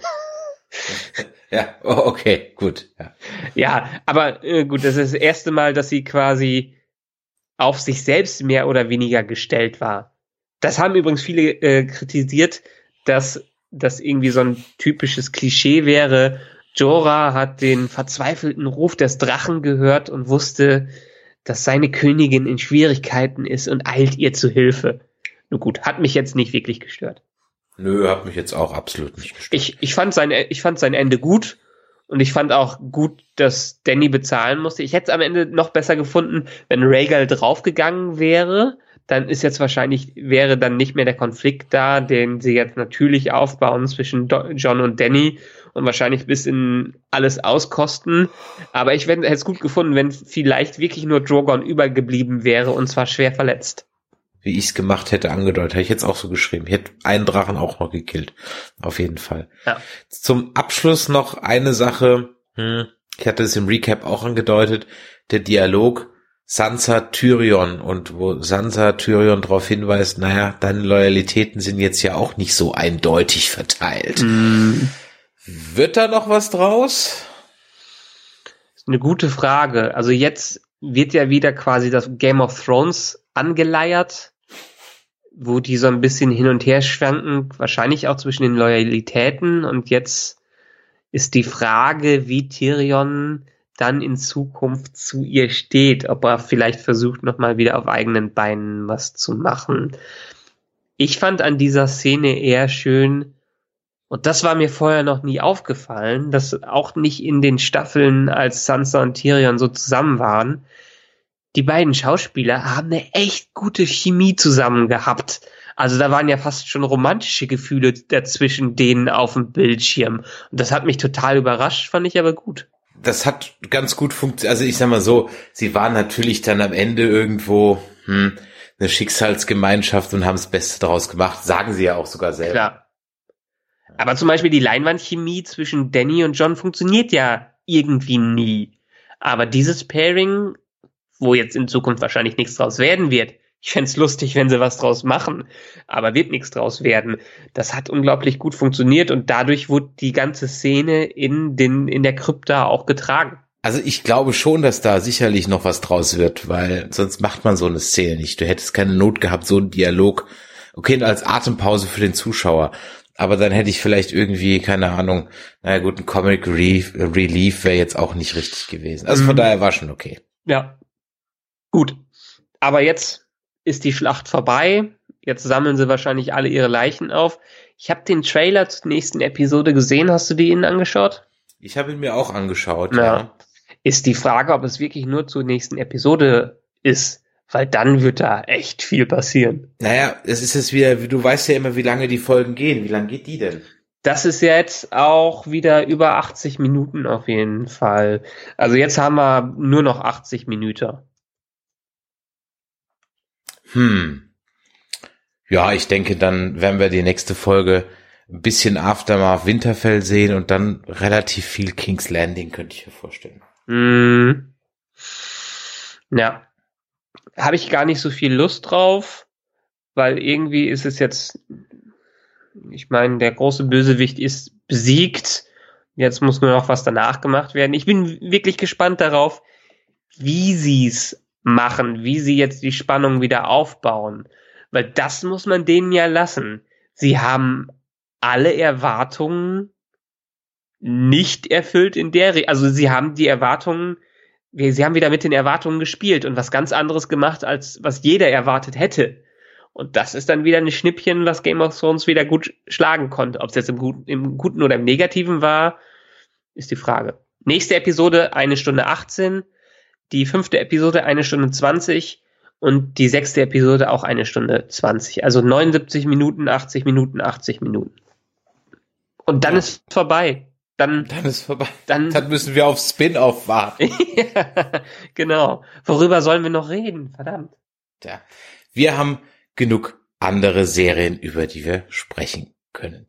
Speaker 3: Ja, oh, okay, gut. Ja.
Speaker 4: Ja, aber äh, gut, das ist das erste Mal, dass sie quasi auf sich selbst mehr oder weniger gestellt war. Das haben übrigens viele äh, kritisiert, dass das irgendwie so ein typisches Klischee wäre. Jorah hat den verzweifelten Ruf des Drachen gehört und wusste, dass seine Königin in Schwierigkeiten ist und eilt ihr zu Hilfe. Nun gut, hat mich jetzt nicht wirklich gestört.
Speaker 3: Nö, hat mich jetzt auch absolut nicht gestört.
Speaker 4: Ich, ich, fand sein, ich fand sein Ende gut und ich fand auch gut, dass Danny bezahlen musste. Ich hätte es am Ende noch besser gefunden, wenn Rhaegal draufgegangen wäre. Dann ist jetzt wahrscheinlich, wäre dann nicht mehr der Konflikt da, den sie jetzt natürlich aufbauen zwischen John und Danny und wahrscheinlich bis in alles auskosten. Aber ich hätte es gut gefunden, wenn vielleicht wirklich nur Drogon übergeblieben wäre und zwar schwer verletzt.
Speaker 3: Wie ich es gemacht hätte, angedeutet, hätte ich jetzt auch so geschrieben. Ich hätte einen Drachen auch noch gekillt. Auf jeden Fall.
Speaker 4: Ja.
Speaker 3: Zum Abschluss noch eine Sache. Hm, ich hatte es im Recap auch angedeutet. Der Dialog Sansa Tyrion und wo Sansa Tyrion darauf hinweist, naja, deine Loyalitäten sind jetzt ja auch nicht so eindeutig verteilt. Wird da noch was draus?
Speaker 4: ist eine gute Frage. Also jetzt wird ja wieder quasi das Game of Thrones angeleiert, wo die so ein bisschen hin und her schwanken, wahrscheinlich auch zwischen den Loyalitäten. Und jetzt ist die Frage, wie Tyrion dann in Zukunft zu ihr steht, ob er vielleicht versucht, nochmal wieder auf eigenen Beinen was zu machen. Ich fand an dieser Szene eher schön, und das war mir vorher noch nie aufgefallen, dass auch nicht in den Staffeln, als Sansa und Tyrion so zusammen waren, die beiden Schauspieler haben eine echt gute Chemie zusammen gehabt. Also da waren ja fast schon romantische Gefühle dazwischen denen auf dem Bildschirm. Und das hat mich total überrascht, fand ich aber gut.
Speaker 3: das hat ganz gut funktioniert. Also ich sag mal so, sie waren natürlich dann am Ende irgendwo hm, eine Schicksalsgemeinschaft und haben das Beste daraus gemacht. Sagen sie ja auch sogar selber.
Speaker 4: Klar. Aber zum Beispiel die Leinwandchemie zwischen Danny und John funktioniert ja irgendwie nie. Aber dieses Pairing, wo jetzt in Zukunft wahrscheinlich nichts draus werden wird, ich fänd's lustig, wenn sie was draus machen, aber wird nichts draus werden. Das hat unglaublich gut funktioniert und dadurch wurde die ganze Szene in, den, in der Krypta auch getragen.
Speaker 3: Also ich glaube schon, dass da sicherlich noch was draus wird, weil sonst macht man so eine Szene nicht. Du hättest keine Not gehabt, so einen Dialog. Okay, als Atempause für den Zuschauer. Aber dann hätte ich vielleicht irgendwie, keine Ahnung, naja gut, ein Comic Relief, Relief wäre jetzt auch nicht richtig gewesen. Also von
Speaker 4: Mhm.
Speaker 3: daher war schon okay.
Speaker 4: Ja. Gut. Aber jetzt ist die Schlacht vorbei. Jetzt sammeln sie wahrscheinlich alle ihre Leichen auf. Ich habe den Trailer zur nächsten Episode gesehen. Hast du die Ihnen angeschaut?
Speaker 3: Ich habe ihn mir auch angeschaut.
Speaker 4: Ja.
Speaker 3: Ja.
Speaker 4: Ist die Frage, ob es wirklich nur zur nächsten Episode ist. Weil dann wird da echt viel passieren.
Speaker 3: Naja, es ist jetzt wieder, wie du weißt ja immer, wie lange die Folgen gehen. Wie lange geht die denn?
Speaker 4: Das ist jetzt auch wieder über 80 Minuten auf jeden Fall. Also jetzt haben wir nur noch 80 Minuten.
Speaker 3: Hm. Ja, ich denke, dann werden wir die nächste Folge ein bisschen Aftermath Winterfell sehen und dann relativ viel King's Landing, könnte ich mir vorstellen.
Speaker 4: Mm. Ja. habe ich gar nicht so viel Lust drauf, weil irgendwie ist es jetzt, ich meine, der große Bösewicht ist besiegt. Jetzt muss nur noch was danach gemacht werden. Ich bin wirklich gespannt darauf, wie sie es machen, wie sie jetzt die Spannung wieder aufbauen. Weil das muss man denen ja lassen. Sie haben alle Erwartungen nicht erfüllt in der, Re also sie haben die Erwartungen, sie haben wieder mit den Erwartungen gespielt und was ganz anderes gemacht, als was jeder erwartet hätte. Und das ist dann wieder ein Schnippchen, was Game of Thrones wieder gut schlagen konnte. Ob es jetzt im Guten, im Guten oder im Negativen war, ist die Frage. Nächste Episode, eine Stunde 18. Die fünfte Episode, eine Stunde 20. Und die sechste Episode auch eine Stunde 20. Also 79 Minuten, 80 Minuten, 80 Minuten. Und dann ja. ist vorbei. Dann,
Speaker 3: dann ist vorbei. Dann, dann müssen wir auf Spin-off warten. *laughs*
Speaker 4: ja, genau. Worüber sollen wir noch reden? Verdammt.
Speaker 3: Ja. Wir haben genug andere Serien, über die wir sprechen können.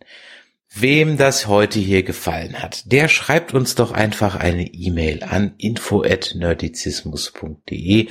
Speaker 3: Wem das heute hier gefallen hat, der schreibt uns doch einfach eine E-Mail an info@nerdizismus.de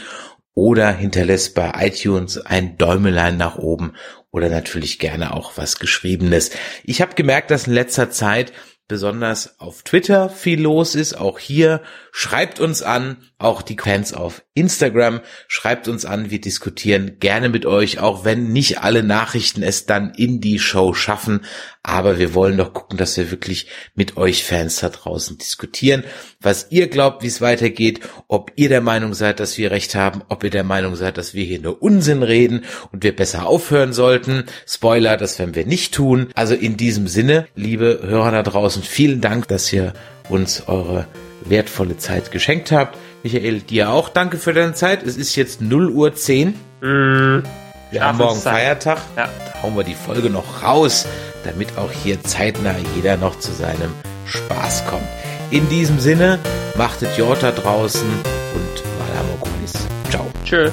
Speaker 3: oder hinterlässt bei iTunes ein Däumelein nach oben oder natürlich gerne auch was Geschriebenes. Ich habe gemerkt, dass in letzter Zeit besonders auf Twitter viel los ist. Auch hier schreibt uns an, auch die Fans auf Instagram schreibt uns an. Wir diskutieren gerne mit euch, auch wenn nicht alle Nachrichten es dann in die Show schaffen. Aber wir wollen doch gucken, dass wir wirklich mit euch Fans da draußen diskutieren, was ihr glaubt, wie es weitergeht, ob ihr der Meinung seid, dass wir recht haben, ob ihr der Meinung seid, dass wir hier nur Unsinn reden und wir besser aufhören sollten. Spoiler, das werden wir nicht tun. Also in diesem Sinne, liebe Hörer da draußen, vielen Dank, dass ihr uns eure wertvolle Zeit geschenkt habt. Michael, dir auch danke für deine Zeit. Es ist jetzt 0 Uhr 10. Mm. Wir haben morgen Feiertag. Ja. Da hauen wir die Folge noch raus, damit auch hier zeitnah jeder noch zu seinem Spaß kommt. In diesem Sinne, machtet Jota draußen und Valamokunis. Ciao.
Speaker 4: Tschö.